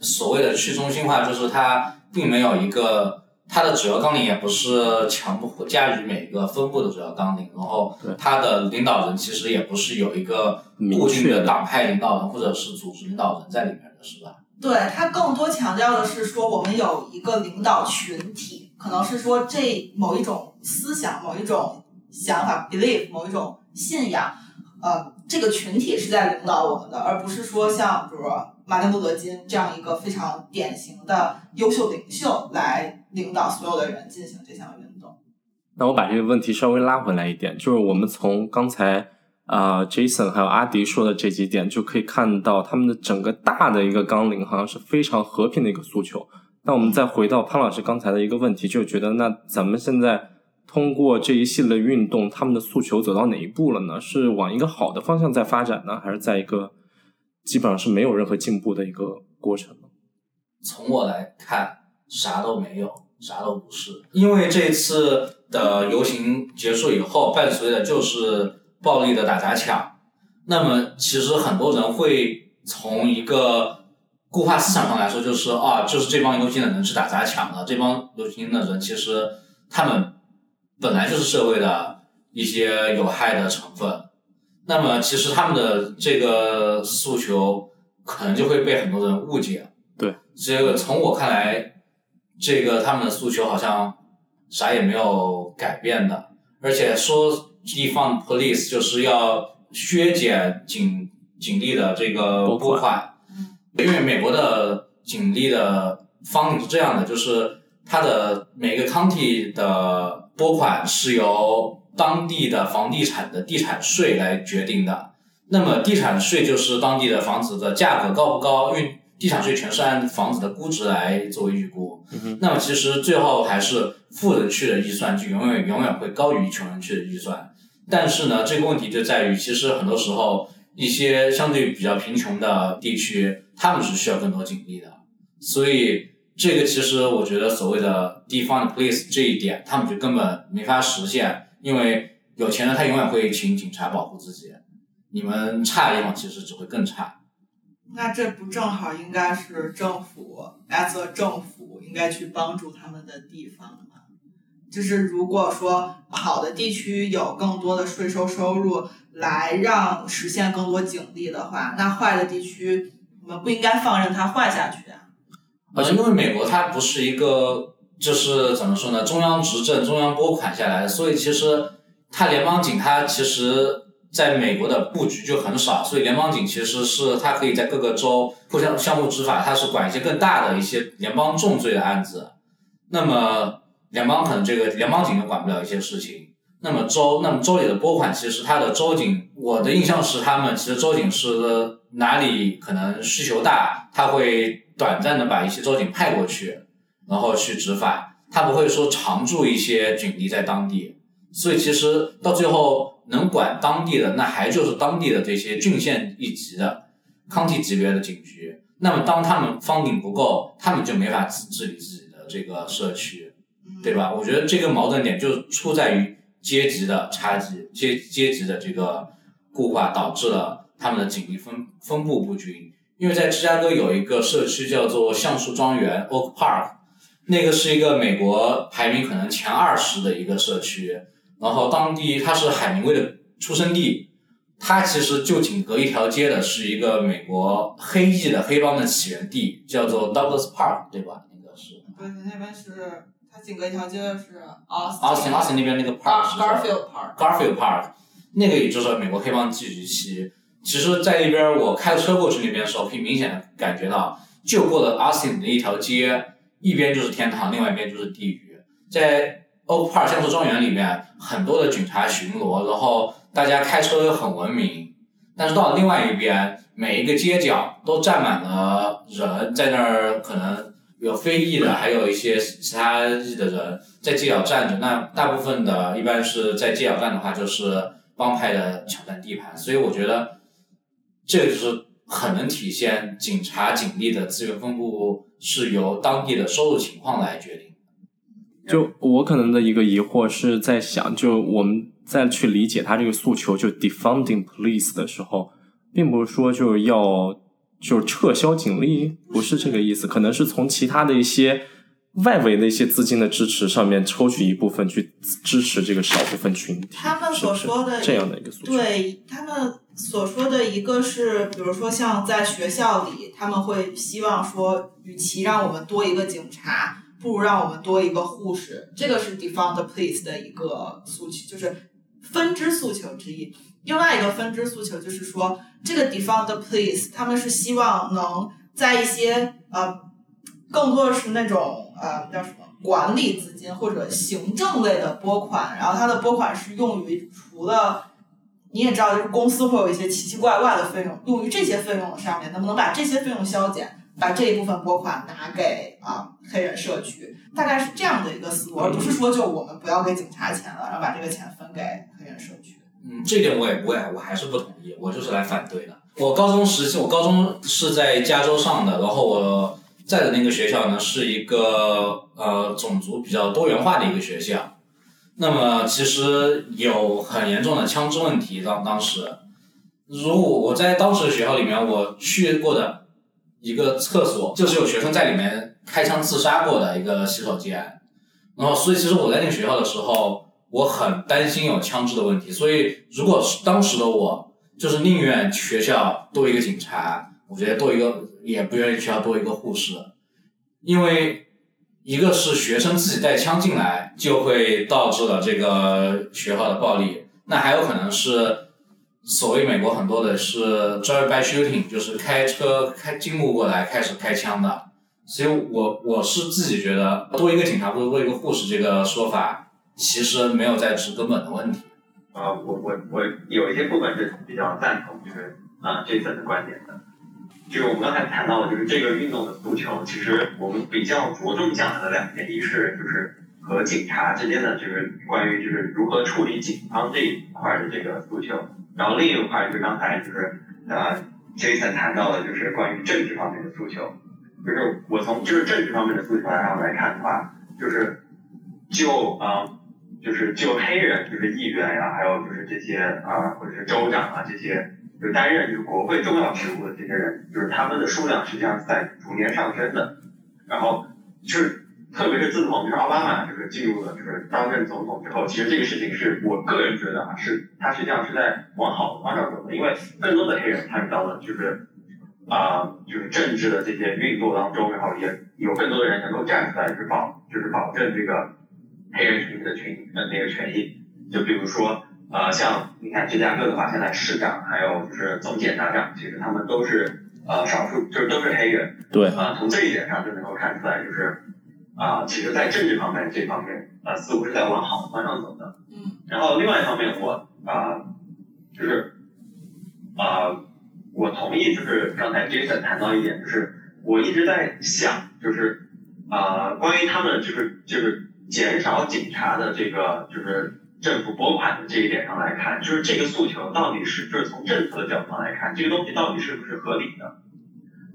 所谓的去中心化，就是它并没有一个它的主要纲领，也不是强迫加于每个分部的主要纲领，然后对它的领导人其实也不是有一个明固定的的党派领导人或者是组织领导人在里面的，是吧？对它更多强调的是说，我们有一个领导群体，可能是说这某一种思想、某一种想法、belief、某一种信仰，呃，这个群体是在领导我们的，而不是说像比如马丁路德金这样一个非常典型的优秀领袖来领导所有的人进行这项运动。那我把这个问题稍微拉回来一点，就是我们从刚才啊、呃 Jason 还有阿迪说的这几点，就可以看到他们的整个大的一个纲领，好像是非常和平的一个诉求。那我们再回到潘老师刚才的一个问题，就觉得那咱们现在通过这一系列运动，他们的诉求走到哪一步了呢？是往一个好的方向在发展呢，还是在一个基本上是没有任何进步的一个过程？从我来看，啥都没有，啥都不是。因为这次的游行结束以后，伴随的就是暴力的打砸抢。那么，其实很多人会从一个固化思想上来说，就是啊，就是这帮游行的人是打砸抢的，这帮游行的人其实他们本来就是社会的一些有害的成分。那么，其实他们的这个诉求可能就会被很多人误解。对这个从我看来，这个他们的诉求好像啥也没有改变的，而且说 defund police 就是要削减警警力的这个拨拨款，因为美国的警力的方领是这样的，就是它的每个 county 的拨款是由当地的房地产的地产税来决定的。那么地产税就是当地的房子的价格高不高，因为地产税全是按房子的估值来作为预估。那么其实最后还是富人区的预算就永远永远会高于穷人区的预算。但是呢，这个问题就在于，其实很多时候一些相对比较贫穷的地区，他们是需要更多警力的。所以这个其实我觉得所谓的 defund police 这一点，他们就根本没法实现，因为有钱人他永远会请警察保护自己，你们差的地方其实只会更差。那这不正好应该是政府 as a 政府应该去帮助他们的地方？就是如果说好的地区有更多的税收收入来让实现更多警力的话，那坏的地区我们不应该放任它坏下去啊。而且因为美国它不是一个就是怎么说呢，中央执政、中央拨款下来，所以其实它联邦警它其实在美国的布局就很少，所以联邦警其实是它可以在各个州互相相互执法，它是管一些更大的一些联邦重罪的案子。那么联邦可能这个联邦警就管不了一些事情，那么州，那么州里的拨款，其实它的州警，我的印象是他们其实州警是哪里可能需求大，他会短暂的把一些州警派过去，然后去执法，他不会说常驻一些警力在当地。所以其实到最后能管当地的，那还就是当地的这些郡县一级的、康体级别的警局。那么当他们方顶不够，他们就没法治治理自己的这个社区，对吧？我觉得这个矛盾点就出在于阶级的差距、阶阶级的这个固化，导致了他们的警力分分布不均。因为在芝加哥有一个社区叫做橡树庄园 （Oak Park），那个是一个美国排名可能前二十的一个社区。然后当地它是海明威的出生地，它其实就仅隔一条街的是一个美国黑裔的黑帮的起源地，叫做 Douglas Park，对吧？那个是。对，那边是它紧隔一条街的是 Austin Austin 那边那个 Park 是 Garfield Park。Garfield Park，那个也就是美国黑帮聚集区。其实，在那边我开车过去那边的时候，可以明显的感觉到，就过了 Austin 的一条街，一边就是天堂，另外一边就是地狱。在 Oak Park 橡树庄园里面，很多的警察巡逻，然后大家开车又很文明。但是到了另外一边，每一个街角都站满了人，在那儿可能有非裔的，还有一些其他裔的人在街角站着。那大部分的，一般是在街角站的话，就是帮派的抢占地盘。所以我觉得，这个就是很能体现警察警力的资源分布是由当地的收入情况来决定。就我可能的一个疑惑是在想，就我们再去理解他这个诉求，就 defunding police 的时候，并不是说就要就是撤销警力，不是这个意思，可能是从其他的一些外围的一些资金的支持上面抽取一部分去支持这个少部分群体。他们所说的这样的一个诉求，对他们所说的一个是，比如说像在学校里，他们会希望说，与其让我们多一个警察，不如让我们多一个护士。这个是 defund the police 的一个诉求，就是分支诉求之一。另外一个分支诉求就是说，这个 defund the police，他们是希望能在一些呃，更多的是那种呃叫什么管理资金或者行政类的拨款，然后它的拨款是用于除了你也知道，就是公司会有一些奇奇怪怪的费用，用于这些费用上面，能不能把这些费用削减，把这一部分拨款拿给啊黑人社区，大概是这样的一个思路，而不是说就我们不要给警察钱了，然后把这个钱分给黑人社。嗯，这点我也不会，我还是不同意，我就是来反对的。我高中时期，我高中是在加州上的，然后我在的那个学校呢是一个呃种族比较多元化的一个学校。那么其实有很严重的枪支问题，当当时，如果我在当时的学校里面，我去过的一个厕所，就是有学生在里面开枪自杀过的一个洗手间。然后，所以其实我在那个学校的时候，我很担心有枪支的问题。所以，如果是当时的我，就是宁愿学校多一个警察，我觉得多一个，也不愿意学校多一个护士，因为一个是学生自己带枪进来，就会导致了这个学校的暴力。那还有可能是所谓美国很多的是 drive by shooting，就是开车开经过过来开始开枪的。所以我我是自己觉得多一个警察不如多一个护士这个说法，其实没有在治根本的问题。啊、我我我有一些部分是比较赞同，就是啊、Jason 的观点的。就是我们刚才谈到的，就是这个运动的诉求，其实我们比较着重讲的两点，一是就是和警察之间的，就是关于就是如何处理警方这一块的这个诉求，然后另一块就是刚才就是啊 Jason 谈到的，就是关于政治方面的诉求。就是我从就是政治方面的诉求上来看的话，就是就啊、就是就黑人就是议员呀、还有就是这些啊、或者是州长啊这些，就担任就是国会重要职务的这些人，就是他们的数量实际上是在逐年上升的。然后就是特别是自从就是奥巴马就是进入了就是当任总统之后，其实这个事情是我个人觉得啊，是他实际上是在往好的方向走的，因为更多的黑人参与到了就是啊、就是政治的这些运作当中，然后也有更多的人能够站出来，就是保就是保证这个黑人群体的权呃那个权益。就比如说呃，像你看芝加哥的话，现在市长还有就是总检察长，其实他们都是呃少数，就是都是黑人。对，啊、从这一点上就能够看出来，就是啊、其实在政治方面这方面啊、似乎是在往好的方向走的。嗯。然后另外一方面我，啊、就是啊、我同意，就是刚才 Jason 谈到一点，就是我一直在想，就是啊、关于他们就是就是减少警察的这个就是政府拨款的这一点上来看，就是这个诉求到底是就是从政策的角度上来看，这个东西到底是不是合理的？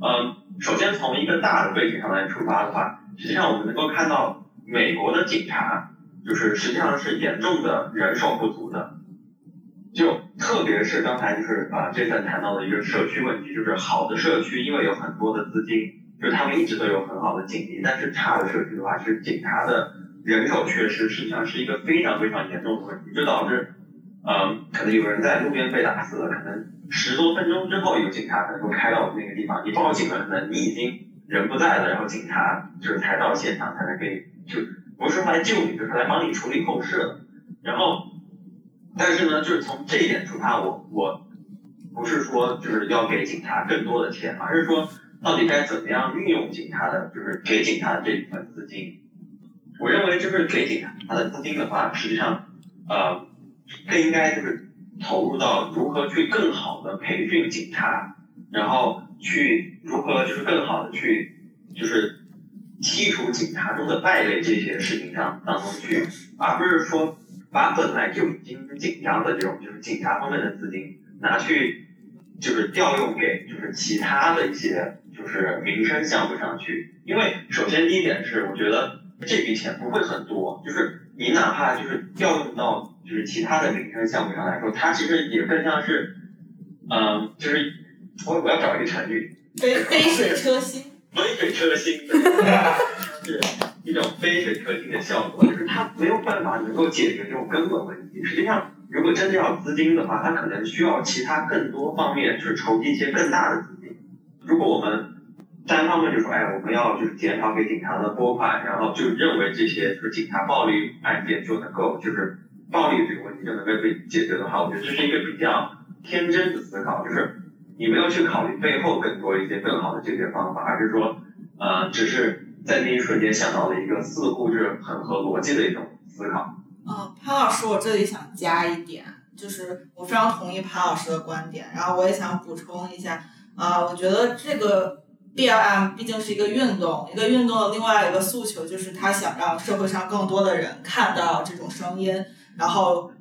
嗯，首先从一个大的背景上来出发的话，实际上我们能够看到美国的警察就是实际上是严重的人手不足的，就特别是刚才就是啊 Jason 谈到的一个社区问题，就是好的社区因为有很多的资金，就是他们一直都有很好的警力，但是差的社区的话是警察的人手缺失，实际上是一个非常非常严重的问题，就导致嗯可能有人在路边被打死了，可能十多分钟之后有警察可能会开到那个地方，你报警了，可能你已经人不在了，然后警察就是才到现场才能给就不是来救你，就是来帮你处理后事的。然后，但是呢，就是从这一点出发，我我不是说就是要给警察更多的钱，而是说到底该怎么样运用警察的，就是给警察的这一部分资金。我认为就是给警察他的资金的话，实际上呃更应该就是投入到如何去更好的培训警察，然后去如何就是更好的去就是剔除警察中的败类这些事情上当中去，而不是说把本来就已经紧张的这种就是警察方面的资金拿去就是调用给就是其他的一些就是民生项目上去，因为首先第一点是我觉得这笔钱不会很多，就是你哪怕就是调用到就是其他的民生项目上来说，它其实也更像是，嗯、就是我我要找一个成语，杯杯水车薪。杯水车薪的，是一种杯水车薪的效果，就是它没有办法能够解决这种根本问题。实际上，如果真的要资金的话，它可能需要其他更多方面去筹集一些更大的资金。如果我们单方面就说，哎，我们要就是减少给警察的拨款，然后就认为这些就是警察暴力案件就能够就是暴力这个问题就能够被解决的话，我觉得这是一个比较天真的思考，就是你没有去考虑背后更多一些更好的解决方法，而是说，呃，只是在那一瞬间想到了一个似乎是很合逻辑的一种思考。嗯，潘老师，我这里想加一点，就是我非常同意潘老师的观点，然后我也想补充一下，啊、我觉得这个 BLM 毕竟是一个运动，一个运动的另外一个诉求就是他想让社会上更多的人看到这种声音，然后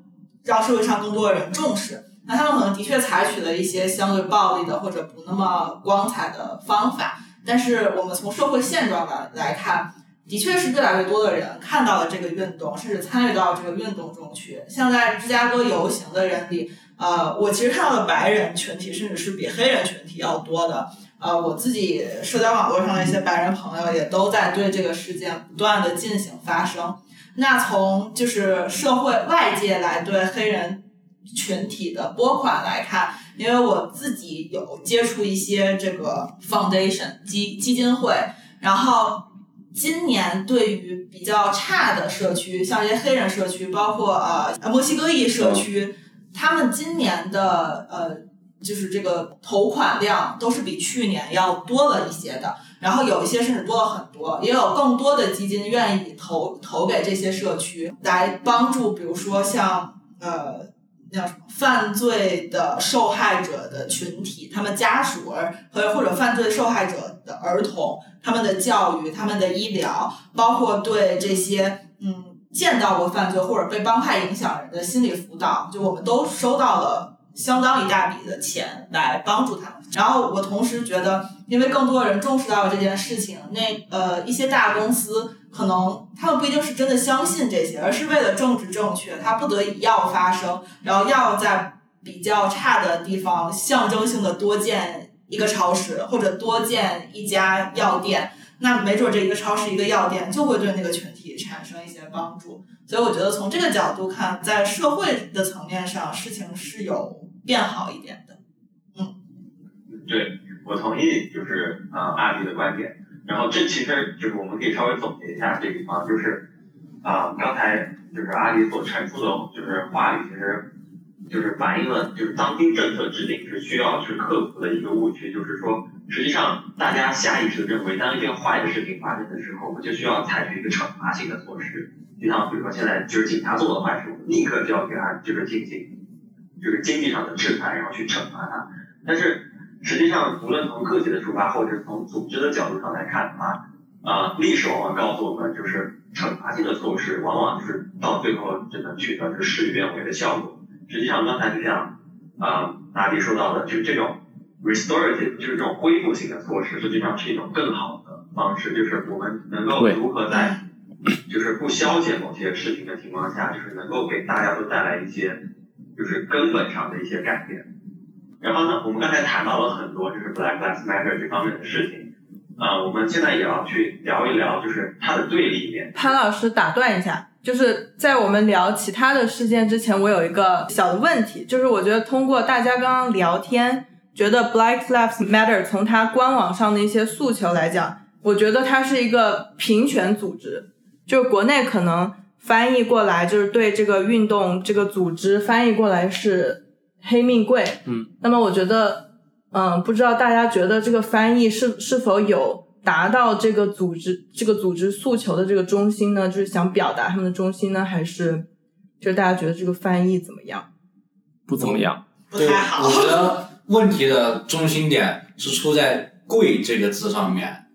让社会上更多的人重视。那他们可能的确采取了一些相对暴力的或者不那么光彩的方法，但是我们从社会现状来来看，的确是越来越多的人看到了这个运动，甚至参与到这个运动中去。像在芝加哥游行的人里，呃，我其实看到的白人群体，甚至是比黑人群体要多的。呃，我自己社交网络上的一些白人朋友也都在对这个事件不断的进行发声。那从就是社会外界来对黑人群体的拨款来看，因为我自己有接触一些这个 foundation 基基金会，然后今年对于比较差的社区，像一些黑人社区，包括呃墨西哥裔社区，他们今年的呃就是这个投款量都是比去年要多了一些的，然后有一些甚至多了很多，也有更多的基金愿意投投给这些社区，来帮助，比如说像呃。那叫什么犯罪的受害者的群体，他们家属儿和或者犯罪受害者的儿童，他们的教育、他们的医疗，包括对这些嗯见到过犯罪或者被帮派影响人的心理辅导，就我们都收到了相当一大笔的钱来帮助他们。然后我同时觉得，因为更多的人重视到了这件事情，那呃一些大公司可能他们不一定是真的相信这些，而是为了政治正确，他不得已要发声，然后要在比较差的地方象征性的多建一个超市或者多建一家药店。那没准这一个超市、一个药店就会对那个群体产生一些帮助，所以我觉得从这个角度看，在社会的层面上，事情是有变好一点的。嗯对，我同意，就是呃阿迪的观点。然后这其实就是我们可以稍微总结一下这个地方，就是啊、刚才就是阿迪所陈述的，就是话语其实就是反映了就是当今政策制定是需要去克服的一个误区，就是说实际上大家下意识的认为，当一件坏的事情发生的时候，我们就需要采取一个惩罚性的措施。就像比如说现在就是警察做的坏事，我们立刻就要给他就是进行就是经济上的制裁，然后去惩罚他。但是实际上，无论从个体的出发，或者是从组织的角度上来看的话，啊、历史往往告诉我们，就是惩罚性的措施往往就是到最后只能取得是事与愿违的效果。实际上，刚才就像啊大迪说到的，就是这种 restorative，就是这种恢复性的措施，实际上是一种更好的方式，就是我们能够如何在就是不消解某些事情的情况下，就是能够给大家都带来一些就是根本上的一些改变。然后呢，我们刚才谈到了很多就是 Black Lives Matter 这方面的事情，啊、我们现在也要去聊一聊，就是它的对立面。潘老师打断一下，就是在我们聊其他的事件之前，我有一个小的问题，就是我觉得通过大家刚刚聊天，觉得 Black Lives Matter 从它官网上的一些诉求来讲，我觉得它是一个平权组织，就是国内可能翻译过来就是对这个运动这个组织翻译过来是黑命贵，嗯，那么我觉得，嗯，不知道大家觉得这个翻译是是否有达到这个组织这个组织诉求的这个中心呢？就是想表达他们的中心呢，还是就是大家觉得这个翻译怎么样？不怎么样。对，不太好我。觉得问题的中心点是出在“贵”这个字上面，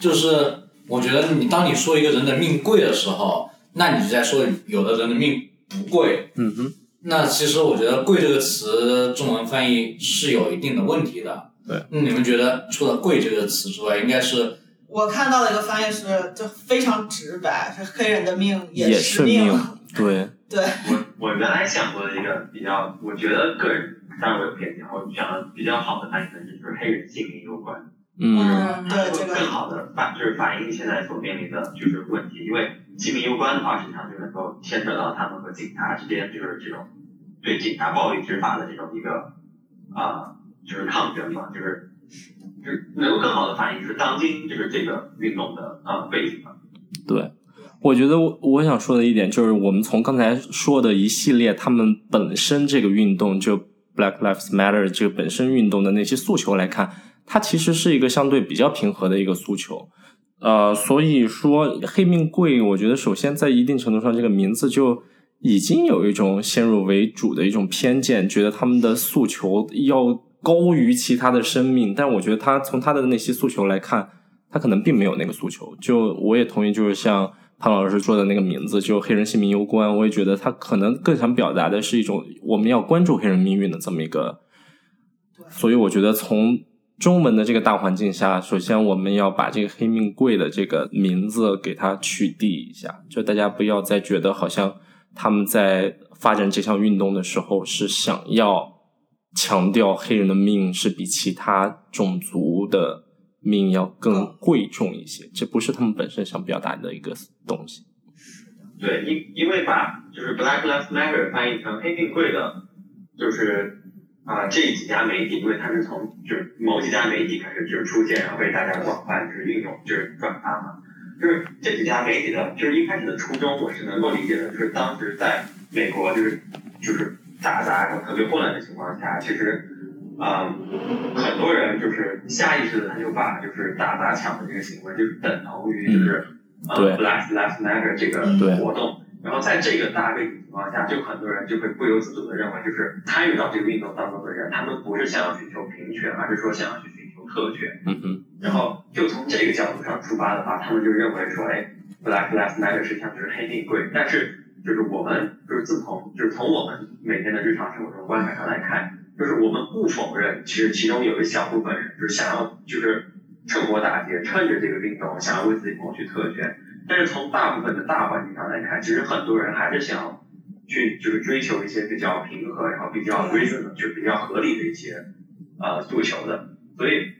就是我觉得你当你说一个人的命贵的时候，那你就在说有的人的命不贵。嗯哼，那其实我觉得“贵”这个词中文翻译是有一定的问题的。对，那你们觉得除了“贵”这个词之外，应该是我看到的一个翻译是就非常直白，是黑人的命也是是命，对，对，我我原来想过的一个比较，我觉得个人当然我有偏见，我想的比较好的翻译方式就是黑人性命攸关。嗯嗯，对这个它会更好的反就是反映现在所面临的就是问题，因为性命攸关的话，实际上就能够牵扯到他们和警察之间就是这种对警察暴力执法的这种一个啊、就是抗争嘛，就是就是能够更好的反映就是当今就是这个运动的啊、背景嘛。对。我觉得我我想说的一点就是，我们从刚才说的一系列他们本身这个运动，就 Black Lives Matter 这个本身运动的那些诉求来看，它其实是一个相对比较平和的一个诉求。呃，所以说黑命贵，我觉得首先在一定程度上，这个名字就已经有一种先入为主的一种偏见，觉得他们的诉求要高于其他的生命。但我觉得他从他的那些诉求来看，他可能并没有那个诉求。就我也同意，就是像潘老师说的那个名字，就黑人性命攸关，我也觉得他可能更想表达的是一种我们要关注黑人命运的这么一个。所以我觉得从中文的这个大环境下，首先我们要把这个黑命贵的这个名字给它取缔一下，就大家不要再觉得好像他们在发展这项运动的时候是想要强调黑人的命是比其他种族的命要更贵重一些，这不是他们本身想表达的一个东西。对，因因为把就是 Black Lives Matter 翻译成黑命贵的，就是啊、这几家媒体，因为它是从就是某几家媒体开始就是出现，然后被大家广泛就是运用就是转发嘛，就是这几家媒体的，就是一开始的初衷我是能够理解的，就是当时在美国就是就是打砸然后特别混乱的情况下，其实。嗯，很多人就是下意识的他就把就是打砸抢的这个行为就是等同于就是、呃对 Black Lives Matter 这个对活动，然后在这个大背景情况下，就很多人就会不由自主的认为，就是参与到这个运动当中的人，他们不是想要寻求平权，而是说想要去寻求特权。嗯哼，然后就从这个角度上出发的话，他们就认为说，哎，Black Lives Matter 实际上就是黑命贵。但是就是我们就是自从就是从我们每天的日常生活中观察上来看，就是我们不否认，其实其中有一小部分人就是想要就是趁火打劫，趁着这个运动想要为自己谋取特权。但是从大部分的大环境上来看，其实很多人还是想去就是追求一些比较平和，然后比较 reason 就比较合理的一些呃诉求的。所以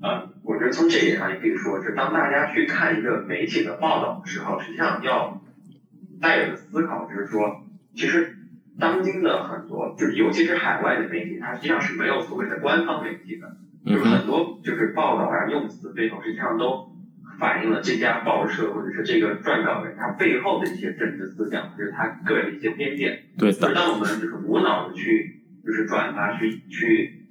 呃，我觉得从这一点上也可以说，是当大家去看一个媒体的报道的时候，实际上要带有的思考就是说，其实当今的很多就是尤其是海外的媒体，它实际上是没有所谓的官方媒体的。就是很多就是报道啊用词背后实际上都反映了这家报社或者是这个撰稿人他背后的一些政治思想，或者是他个人的一些偏见。对当我们就是无脑的去就是转发去去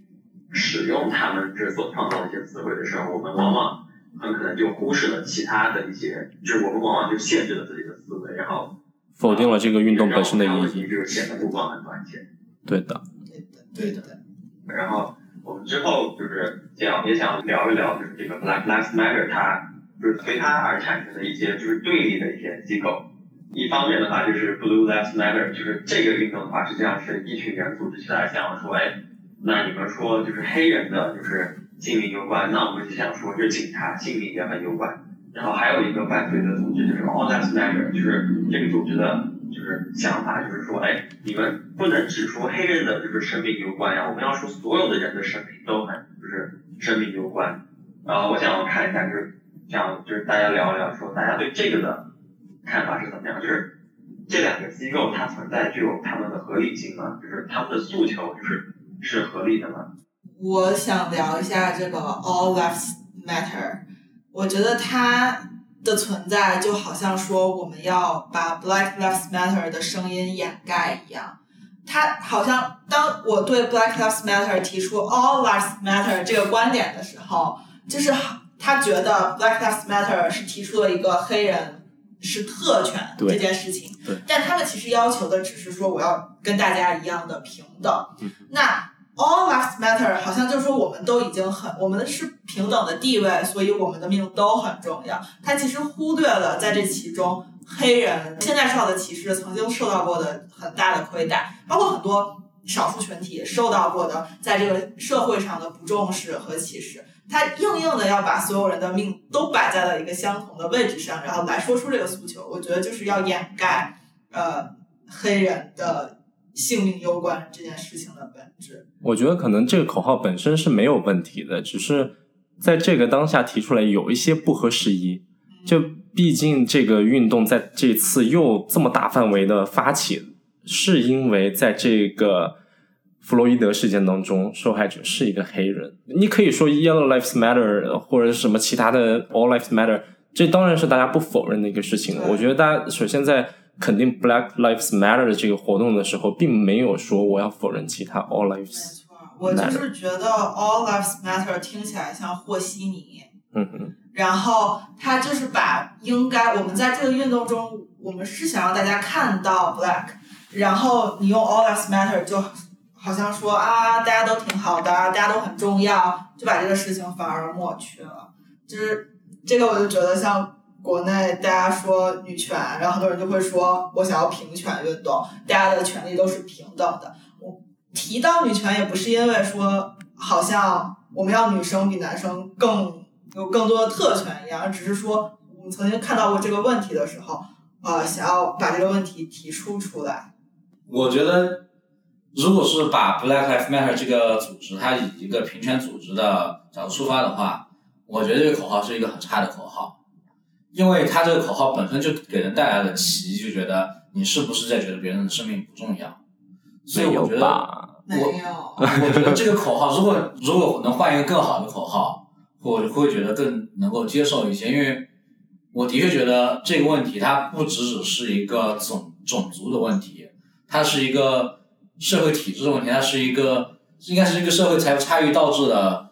使用他们这所创造的一些词汇的时候，我们往往很可能就忽视了其他的一些，就是我们往往就限制了自己的思维，然后否定了这个运动本身的意义。让我们看问题就是显得目光很短浅。对的，对的，然后我们之后就是想也想聊一聊，就是这个 Black Lives Matter 它就是随它而产生的一些就是对立的一些机构。一方面的话就是 Blue Lives Matter，就是这个运动的话实际上是一群人组织起来想要说，哎，那你们说就是黑人的就是性命攸关，那我们就想说就是警察性命也很攸关。然后还有一个犯罪的组织就是 All Lives Matter，就是这个组织的就是想法就是说，哎，你们不能只说黑人的就是生命攸关呀，我们要说所有的人的生命都很就是生命攸关。呃，我想要看一下，就是想就是大家聊一聊，说大家对这个的看法是怎么样？就是这两个机构它存在具有它们的合理性吗？就是他们的诉求就是是合理的吗？我想聊一下这个 All Lives Matter。我觉得它的存在就好像说我们要把 Black Lives Matter 的声音掩盖一样。它好像当我对 Black Lives Matter 提出 All Lives Matter 这个观点的时候，就是他觉得 Black Lives Matter 是提出了一个黑人是特权这件事情，但他们其实要求的只是说我要跟大家一样的平等。嗯那 All Lives Matter 好像就是说我们都已经很，我们是平等的地位，所以我们的命都很重要。他其实忽略了在这其中黑人现在受到的歧视，曾经受到过的很大的亏待，包括很多少数群体受到过的在这个社会上的不重视和歧视。他硬硬的要把所有人的命都摆在了一个相同的位置上，然后来说出这个诉求。我觉得就是要掩盖呃黑人的性命攸关这件事情的本质。我觉得可能这个口号本身是没有问题的，只是在这个当下提出来有一些不合时宜。就毕竟这个运动在这次又这么大范围的发起，是因为在这个弗洛伊德事件当中，受害者是一个黑人。你可以说 Yellow Lives Matter 或者是什么其他的 All Lives Matter，这当然是大家不否认的一个事情。我觉得大家首先在肯定 Black Lives Matter 的这个活动的时候，并没有说我要否认其他 All Lives。错，我就是觉得 All Lives Matter 听起来像和稀泥。嗯哼，然后他就是把应该我们在这个运动中，我们是想让大家看到 black，然后你用 all lives matter 就好像说啊，大家都挺好的，大家都很重要，就把这个事情反而抹去了。就是这个，我就觉得像国内大家说女权，然后很多人就会说我想要平权运动，大家的权利都是平等的。我提到女权也不是因为说好像我们要女生比男生更有更多的特权一样，只是说我们曾经看到过这个问题的时候，呃，想要把这个问题提出出来。我觉得，如果是把 Black Lives Matter 这个组织，它以一个平权组织的角度出发的话，我觉得这个口号是一个很差的口号，因为它这个口号本身就给人带来了歧义，就觉得你是不是在觉得别人的生命不重要？所以没有我觉得，吧？没有，我觉得这个口号，如果如果能换一个更好的口号，我会觉得更能够接受一些，因为我的确觉得这个问题它不只只是一个种种族的问题，它是一个社会体制的问题，它是一个应该是一个社会财富差异导致的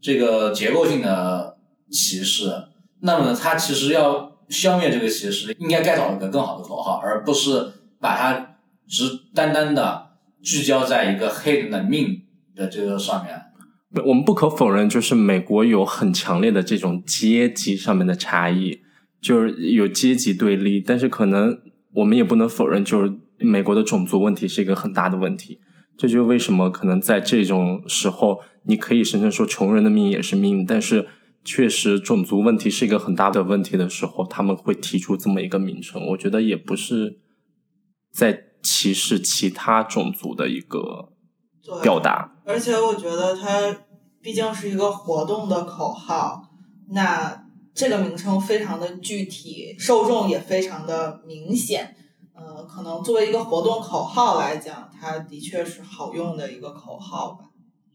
这个结构性的歧视。那么呢它其实要消灭这个歧视，应该该找一个更好的口号，而不是把它只单单的聚焦在一个黑人的命的这个上面。我们不可否认，就是美国有很强烈的这种阶级上面的差异，就是有阶级对立。但是可能我们也不能否认，就是美国的种族问题是一个很大的问题。这就是为什么可能在这种时候，你可以声称说穷人的命也是命，但是确实种族问题是一个很大的问题的时候，他们会提出这么一个名称。我觉得也不是在歧视其他种族的一个，表达。而且我觉得它毕竟是一个活动的口号，那这个名称非常的具体，受众也非常的明显。呃，可能作为一个活动口号来讲，它的确是好用的一个口号吧。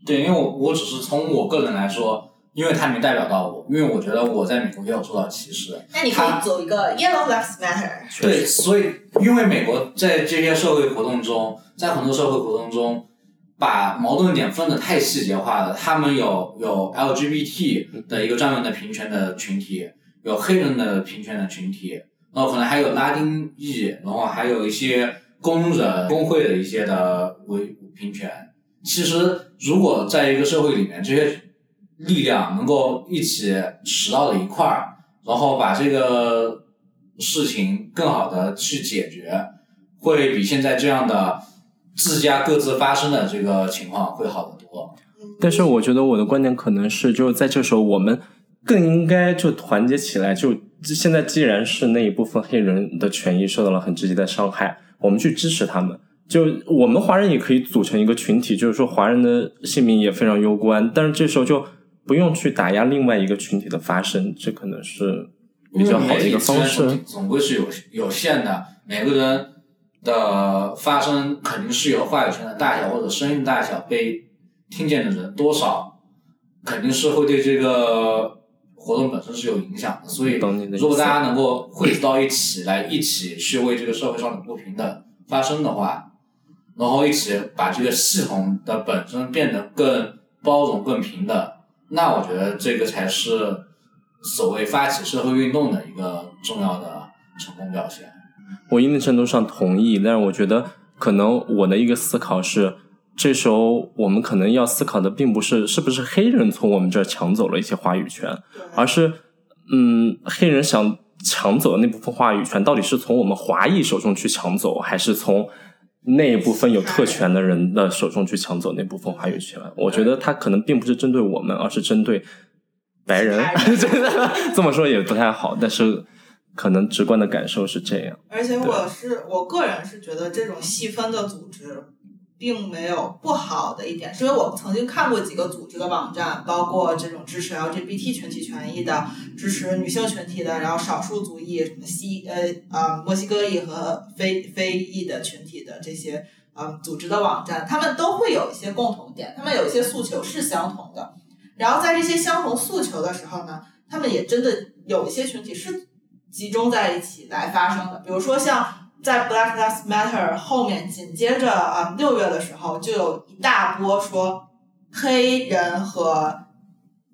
对，因为我我只是从我个人来说，因为它没代表到我，因为我觉得我在美国也有受到歧视。那你可以走一个 Yellow Lives Matter。对，所以因为美国在这些社会活动中，在很多社会活动中，把矛盾点分的太细节化了。他们有有 LGBT 的一个专门的平权的群体，有黑人的平权的群体，然然后可能还有拉丁裔，然后还有一些工人工会的一些的维平权。其实，如果在一个社会里面，这些力量能够一起使到了一块儿，然后把这个事情更好的去解决，会比现在这样的自家各自发生的这个情况会好得多。但是我觉得我的观点可能是，就是在这时候，我们更应该就团结起来。就现在既然是那一部分黑人的权益受到了很直接的伤害，我们去支持他们。就我们华人也可以组成一个群体，就是说华人的性命也非常攸关。但是这时候就不用去打压另外一个群体的发声，这可能是比较好的一个方式。总归是有有限的，每个人的发声肯定是有话语权的大小或者声音大小，被听见的人多少，肯定是会对这个活动本身是有影响的。所以，如果大家能够汇集到一起来，一起去为这个社会上的不平等发声的话，然后一起把这个系统的本身变得更包容、更平等，那我觉得这个才是所谓发起社会运动的一个重要的成功表现。我一定程度上同意，但是我觉得可能我的一个思考是，这时候我们可能要思考的并不是是不是黑人从我们这儿抢走了一些话语权，而是嗯，黑人想抢走的那部分话语权，到底是从我们华裔手中去抢走，还是从？那一部分有特权的人的手中去抢走那部分话语权，我觉得他可能并不是针对我们，而是针对白人。这么说也不太好，但是可能直观的感受是这样。而且我是我个人是觉得这种细分的组织。并没有不好的一点，是因为我们曾经看过几个组织的网站，包括这种支持 LGBT 群体权益的、支持女性群体的，然后少数族裔什么西呃啊墨西哥裔和非非裔的群体的这些呃组织的网站，他们都会有一些共同点，他们有一些诉求是相同的。然后在这些相同诉求的时候呢，他们也真的有一些群体是集中在一起来发生的，比如说像。在 Black Lives Matter 后面，紧接着啊六月的时候，就有一大波说黑人和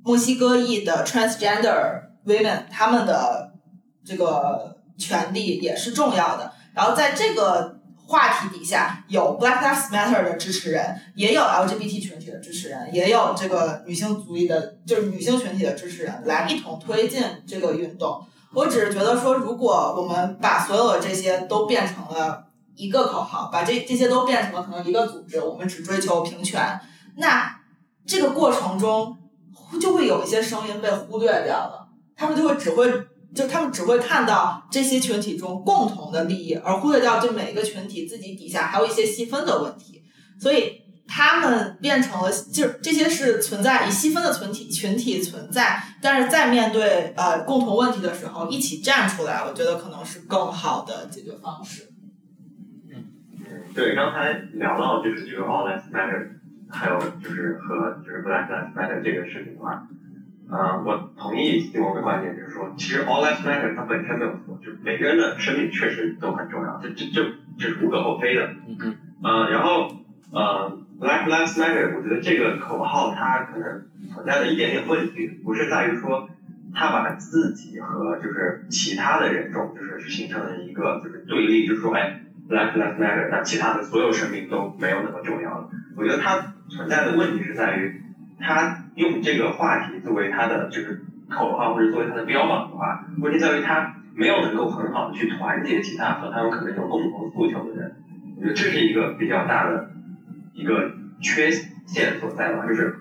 墨西哥裔的 transgender women 他们的这个权利也是重要的。然后在这个话题底下，有 Black Lives Matter 的支持人，也有 LGBT 群体的支持人，也有这个女性主义的，就是女性群体的支持人，来一同推进这个运动。我只是觉得说，如果我们把所有的这些都变成了一个口号，把这这些都变成了可能一个组织，我们只追求平权，那这个过程中就会有一些声音被忽略掉了。他们就会只会就他们只会看到这些群体中共同的利益，而忽略掉这每一个群体自己底下还有一些细分的问题，所以。他们变成了，就是这些是存在以细分的群体群体存在，但是在面对呃共同问题的时候，一起站出来，我觉得可能是更好的解决方式。嗯，对，刚才聊到就是这个 All Lives Matter，还有就是和就是 Black Lives Matter 这个事情的话，呃，我同意另外一个观点，就是说，其实 All Lives Matter 它本身没有错，就是每个人的生命确实都很重要，这这这这是无可厚非的。嗯嗯。呃，然后呃。Black Lives Matter，我觉得这个口号它可能存在的一点点问题，不是在于说它把自己和就是其他的人种就是形成了一个就是对立，就是说哎，Black Lives Matter，那其他的所有生命都没有那么重要了。我觉得它存在的问题是在于，它用这个话题作为它的就是口号或者作为它的标榜的话，问题在于它没有能够很好的去团结其他和他们可能有共同诉求的人。我觉得这是一个比较大的。一个缺陷所在吧，就是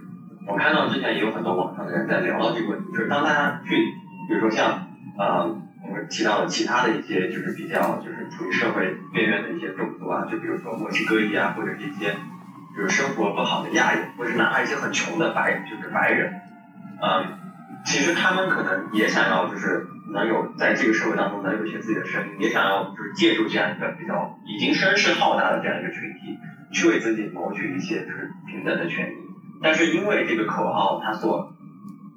我看到之前也有很多网上的人在聊到这个问题，就是当大家去，比如说像呃我们提到的其他的一些就是比较就是处于社会边缘的一些种族啊，就比如说墨西哥裔啊，或者一些就是生活不好的亚裔，或者哪怕一些很穷的白就是白人，嗯，其实他们可能也想要就是能有在这个社会当中能有一些自己的声音，也想要就是借助这样一个比较已经声势浩大的这样一个群体。去为自己谋取一些就是平等的权利，但是因为这个口号它所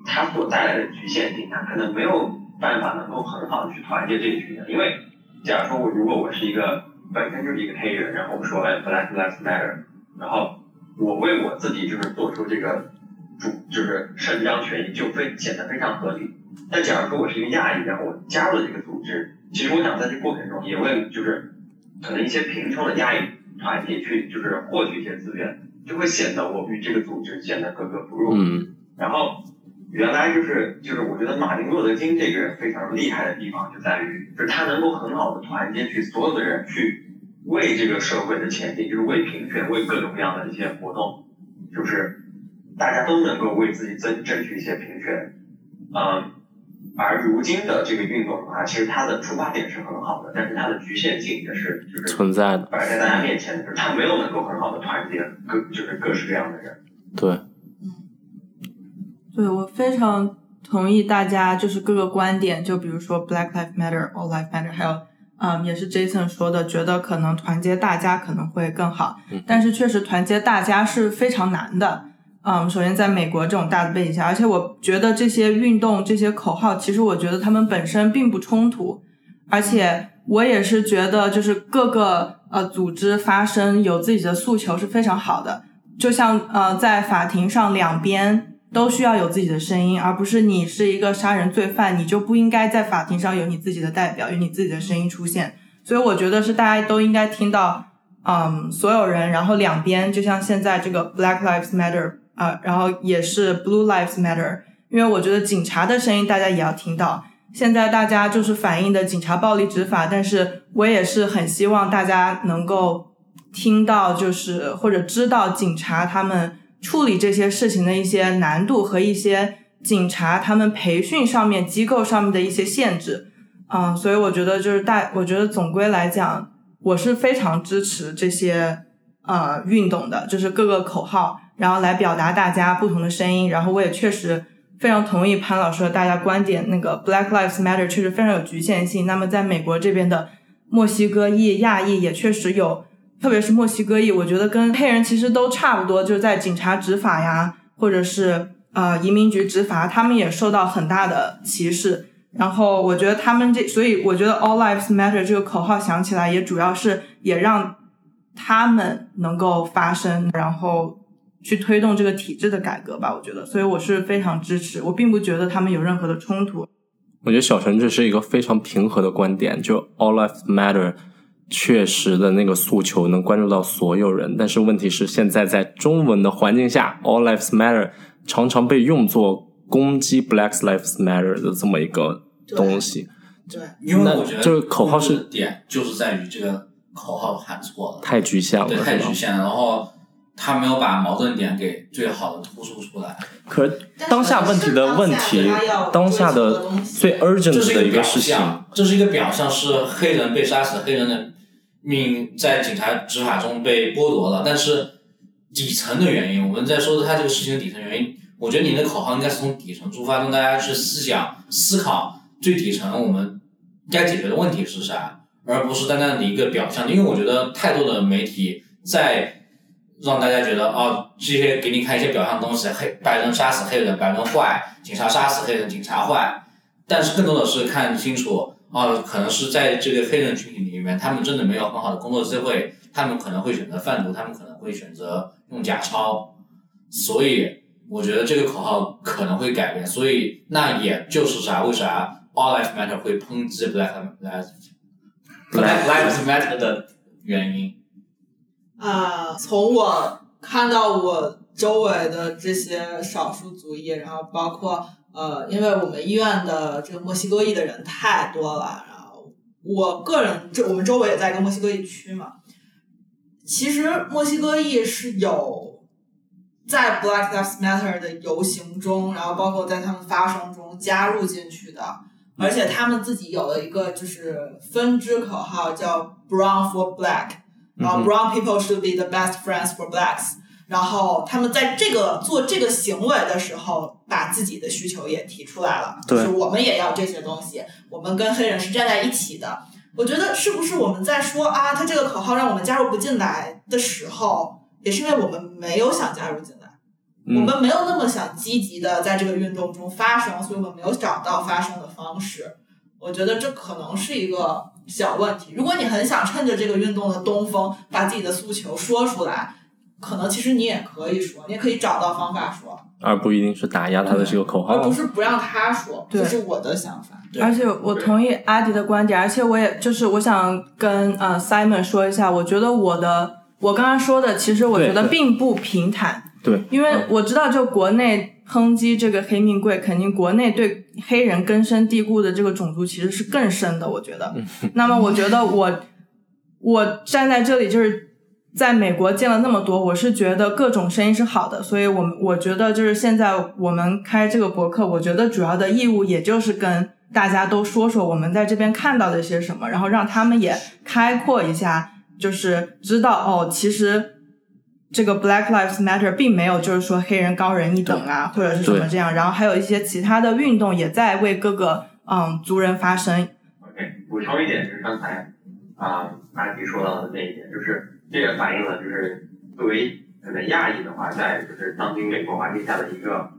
它所带来的局限性，它可能没有办法能够很好的去团结这一群人。因为假如说我如果我是一个本身就是一个黑人，然后我说哎 Black Lives Matter，然后我为我自己就是做出这个主就是伸张权益，就非显得非常合理。但假如说我是一个亚裔，然后我加入了这个组织，其实我想在这过程中也为就是可能一些贫穷的亚裔团体去就是获取一些资源，就会显得我与这个组织显得格格不入。嗯然后原来就是就是我觉得马丁路德金这个人非常厉害的地方就在于，就是他能够很好的团结起所有的人去为这个社会的前进，就是为平权，为各种各样的一些活动，就是大家都能够为自己争争取一些平权，嗯。而如今的这个运动的话，其实它的出发点是很好的，但是它的局限性也是就是存在的，摆在大家面前的，就是它没有能够很好的团结各就是各式各样的人。对，对我非常同意大家就是各个观点，就比如说 Black Lives Matter、All Lives Matter，还有嗯，也是 Jason 说的，觉得可能团结大家可能会更好，嗯但是确实团结大家是非常难的。嗯，首先在美国这种大的背景下，而且我觉得这些运动、这些口号，其实我觉得他们本身并不冲突，而且我也是觉得，就是各个呃组织发声有自己的诉求是非常好的。就像呃，在法庭上两边都需要有自己的声音，而不是你是一个杀人罪犯，你就不应该在法庭上有你自己的代表，有你自己的声音出现。所以我觉得是大家都应该听到，嗯，所有人，然后两边，就像现在这个 Black Lives Matter 啊、然后也是 Blue Lives Matter，因为我觉得警察的声音大家也要听到。现在大家就是反映的警察暴力执法，但是我也是很希望大家能够听到，就是或者知道警察他们处理这些事情的一些难度和一些警察他们培训上面机构上面的一些限制。嗯，所以我觉得就是大，我觉得总归来讲，我是非常支持这些呃运动的，就是各个口号，然后来表达大家不同的声音。然后我也确实非常同意潘老师的大家观点，那个 Black Lives Matter 确实非常有局限性。那么在美国这边的墨西哥裔、亚裔也确实有，特别是墨西哥裔，我觉得跟黑人其实都差不多，就是在警察执法呀，或者是呃移民局执法，他们也受到很大的歧视。然后我觉得他们这，所以我觉得 All Lives Matter 这个口号响起来，也主要是也让他们能够发声，然后去推动这个体制的改革吧。我觉得，所以我是非常支持，我并不觉得他们有任何的冲突。我觉得小陈这是一个非常平和的观点，就 All Lives Matter 确实的那个诉求能关注到所有人，但是问题是现在在中文的环境下，All Lives Matter 常常被用作攻击 Black Lives Matter 的这么一个东西，对，因为我觉得这个口号是点就是在于这个口号喊错了，太局限了，对，太局限了，然后他没有把矛盾点给最好的突出出来。可是当下问题的问题，当下的最 urgent 的一个事情，这是一个表象，是黑人被杀死，黑人的命在警察执法中被剥夺了。但是底层的原因，我们在说他这个事情的底层原因，我觉得你的口号应该是从底层出发，让大家去思想、思考最底层我们该解决的问题是啥，而不是单单的一个表象。因为我觉得太多的媒体在让大家觉得哦，这些给你看一些表象的东西，黑白人杀死黑人，白人坏；警察杀死黑人，警察坏。但是更多的是看清楚，哦，可能是在这个黑人群体里面，他们真的没有很好的工作机会，他们可能会选择贩毒，他们可能会选择用假钞，所以我觉得这个口号可能会改变。所以那也就是啥，为啥 All life Matter 会抨击 Black Lives Black Lives Matter 的原因。啊、从我看到我周围的这些少数族裔，然后包括呃，因为我们医院的这个墨西哥裔的人太多了，然后我个人这我们周围也在一个墨西哥裔区嘛，其实墨西哥裔是有在 Black Lives Matter 的游行中，然后包括在他们发声中加入进去的，而且他们自己有了一个就是分支口号叫 Brown for Black。然后嗯 brown people should be the best friends for blacks。然后他们在这个做这个行为的时候，把自己的需求也提出来了，就是我们也要这些东西，我们跟黑人是站在一起的。我觉得是不是我们在说啊，他这个口号让我们加入不进来的时候，也是因为我们没有想加入进来，我嗯，们没有那么想积极的在这个运动中发声，所以我们没有找到发声的方式。我觉得这可能是一个小问题。如果你很想趁着这个运动的东风，把自己的诉求说出来，可能其实你也可以说，你也可以找到方法说，而不一定是打压他的这个口号。而不是不让他说，对这是我的想法。而且我同意阿迪的观点，而且我也就是我想跟呃 Simon 说一下，我觉得我的我刚刚说的，其实我觉得并不平坦，对，因为嗯我知道就国内抨击这个黑命贵，肯定国内对黑人根深蒂固的这个种族其实是更深的，我觉得。那么我觉得我我站在这里就是。在美国见了那么多，我是觉得各种声音是好的，所以我们我觉得就是现在我们开这个博客，我觉得主要的义务也就是跟大家都说说我们在这边看到的些什么，然后让他们也开阔一下，就是知道哦，其实这个 Black Lives Matter 并没有就是说黑人高人一等啊，或者是什么这样，然后还有一些其他的运动也在为各个嗯族人发声。OK，补充一点就是刚才啊阿迪说到的那一点，就是这也反映了就是作为可能亚裔的话，在就是当今美国环境下的一个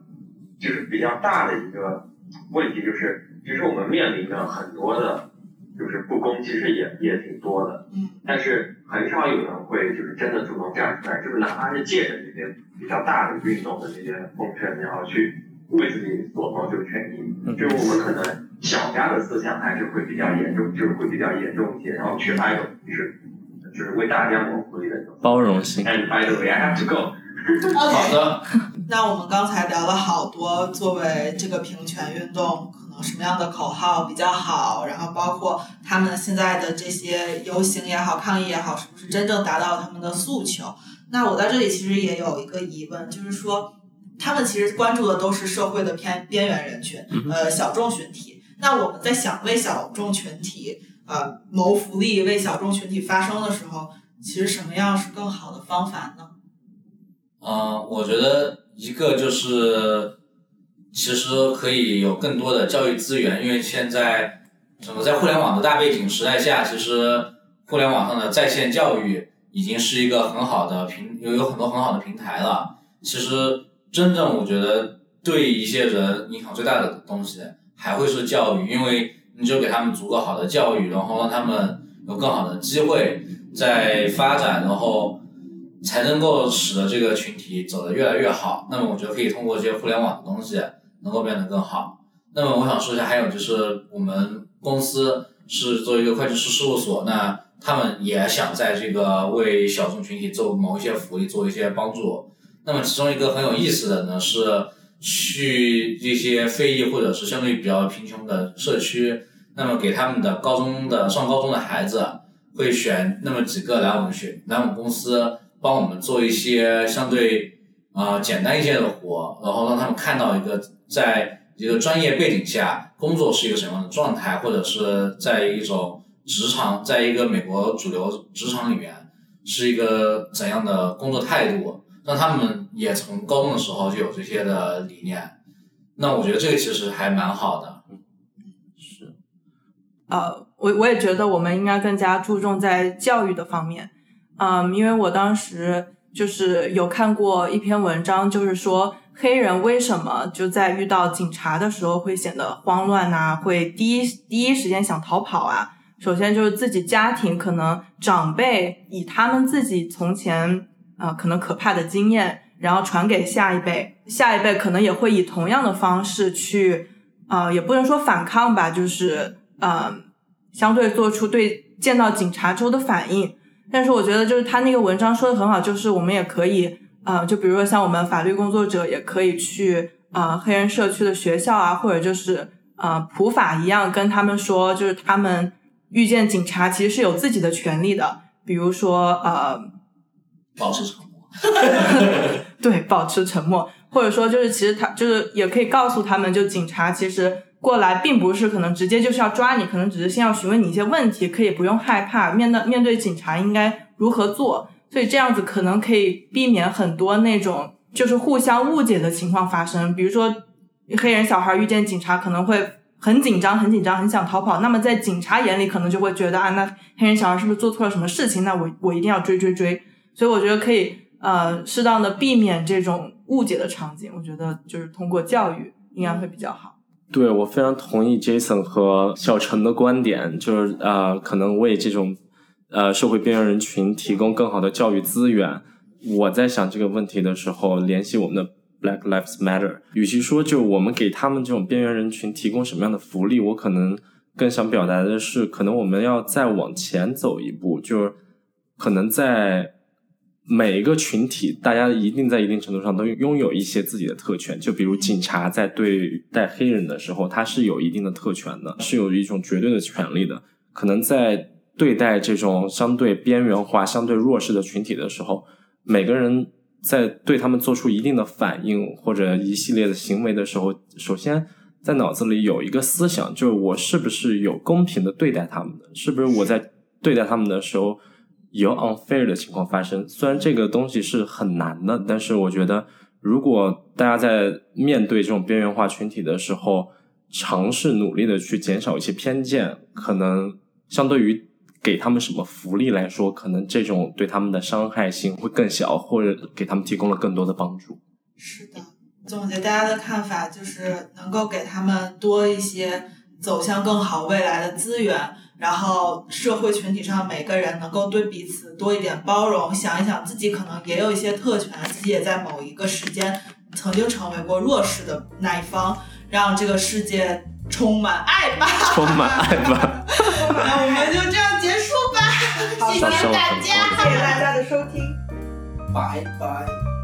就是比较大的一个问题，就是其实我们面临的很多的就是不公，其实也也挺多的，嗯，但是很少有人会就是真的主动站出来，就是哪怕是借着这些比较大的运动的这些风声，然后去为自己所谋这个权益，嗯就是我们可能小家的思想还是会比较严重，就是会比较严重一些，然后缺乏一种就是就是为大家谋福利的这种。包容性。And by the way, I have to go. 好的，那我们刚才聊了好多，作为这个平权运动，什么样的口号比较好，然后包括他们现在的这些游行也好、抗议也好，是不是真正达到他们的诉求？那我在这里其实也有一个疑问，就是说，他们其实关注的都是社会的偏边缘人群，呃，小众群体。那我们在想为小众群体呃谋福利、为小众群体发声的时候，其实什么样是更好的方法呢？嗯，我觉得一个就是，其实可以有更多的教育资源，因为现在整个在互联网的大背景时代下，其实互联网上的在线教育已经是一个很好的平，有有很多很好的平台了。其实真正我觉得对一些人影响最大的东西还会是教育，因为你只有给他们足够好的教育，然后让他们有更好的机会在发展，然后才能够使得这个群体走得越来越好。那么我觉得可以通过这些互联网的东西能够变得更好。那么我想说一下，还有就是我们公司是作为一个会计师事务所，那他们也想在这个为小众群体做某一些福利，做一些帮助。那么其中一个很有意思的呢是去一些非裔或者是相对比较贫穷的社区，那么给他们的高中的上高中的孩子会选那么几个来我们学来我们公司帮我们做一些相对啊、简单一些的活，然后让他们看到一个在一个专业背景下工作是一个什么样的状态，或者是在一种职场，在一个美国主流职场里面是一个怎样的工作态度，让他们也从高中的时候就有这些的理念。那我觉得这个其实还蛮好的。是，呃，我我也觉得我们应该更加注重在教育的方面，嗯，因为我当时就是有看过一篇文章，就是说黑人为什么就在遇到警察的时候会显得慌乱呐、会第一第一时间想逃跑啊。首先就是自己家庭可能长辈以他们自己从前啊、呃可能可怕的经验，然后传给下一辈，下一辈可能也会以同样的方式去啊、也不能说反抗吧，就是呃相对做出对见到警察之后的反应。但是我觉得就是他那个文章说的很好，就是我们也可以啊、呃就比如说像我们法律工作者也可以去啊、呃黑人社区的学校啊，或者就是啊普法一样跟他们说，就是他们遇见警察其实是有自己的权利的，比如说呃保持沉默。对，保持沉默，或者说就是其实他就是也可以告诉他们，就警察其实过来并不是可能直接就是要抓你，可能只是先要询问你一些问题，可以不用害怕，面对面对警察应该如何做，所以这样子可能可以避免很多那种就是互相误解的情况发生，比如说黑人小孩遇见警察可能会。很紧张，很紧张，很想逃跑。那么在警察眼里，可能就会觉得啊，那黑人小孩是不是做错了什么事情？那我我一定要追追追。所以我觉得可以呃适当的避免这种误解的场景，我觉得就是通过教育应该会比较好。对我非常同意 Jason 和小陈的观点，就是呃，可能为这种呃社会边缘人群提供更好的教育资源。我在想这个问题的时候，联系我们的 Black Lives Matter，与其说就我们给他们这种边缘人群提供什么样的福利，我可能更想表达的是，可能我们要再往前走一步，就是可能在每一个群体，大家一定在一定程度上都拥有一些自己的特权。就比如警察在对待黑人的时候，他是有一定的特权的，是有一种绝对的权利的。可能在对待这种相对边缘化、相对弱势的群体的时候，每个人在对他们做出一定的反应或者一系列的行为的时候，首先在脑子里有一个思想，就是我是不是有公平的对待他们？是不是我在对待他们的时候有 unfair 的情况发生？虽然这个东西是很难的，但是我觉得，如果大家在面对这种边缘化群体的时候，尝试努力的去减少一些偏见，可能相对于给他们什么福利来说，可能这种对他们的伤害性会更小，或者给他们提供了更多的帮助。是的，总结大家的看法就是能够给他们多一些走向更好未来的资源，然后社会群体上每个人能够对彼此多一点包容，想一想自己可能也有一些特权，自己也在某一个时间曾经成为过弱势的那一方，让这个世界充满爱吧。充满爱吧。那我们就这样结束吧，谢谢大家。谢谢大家的收听。拜拜。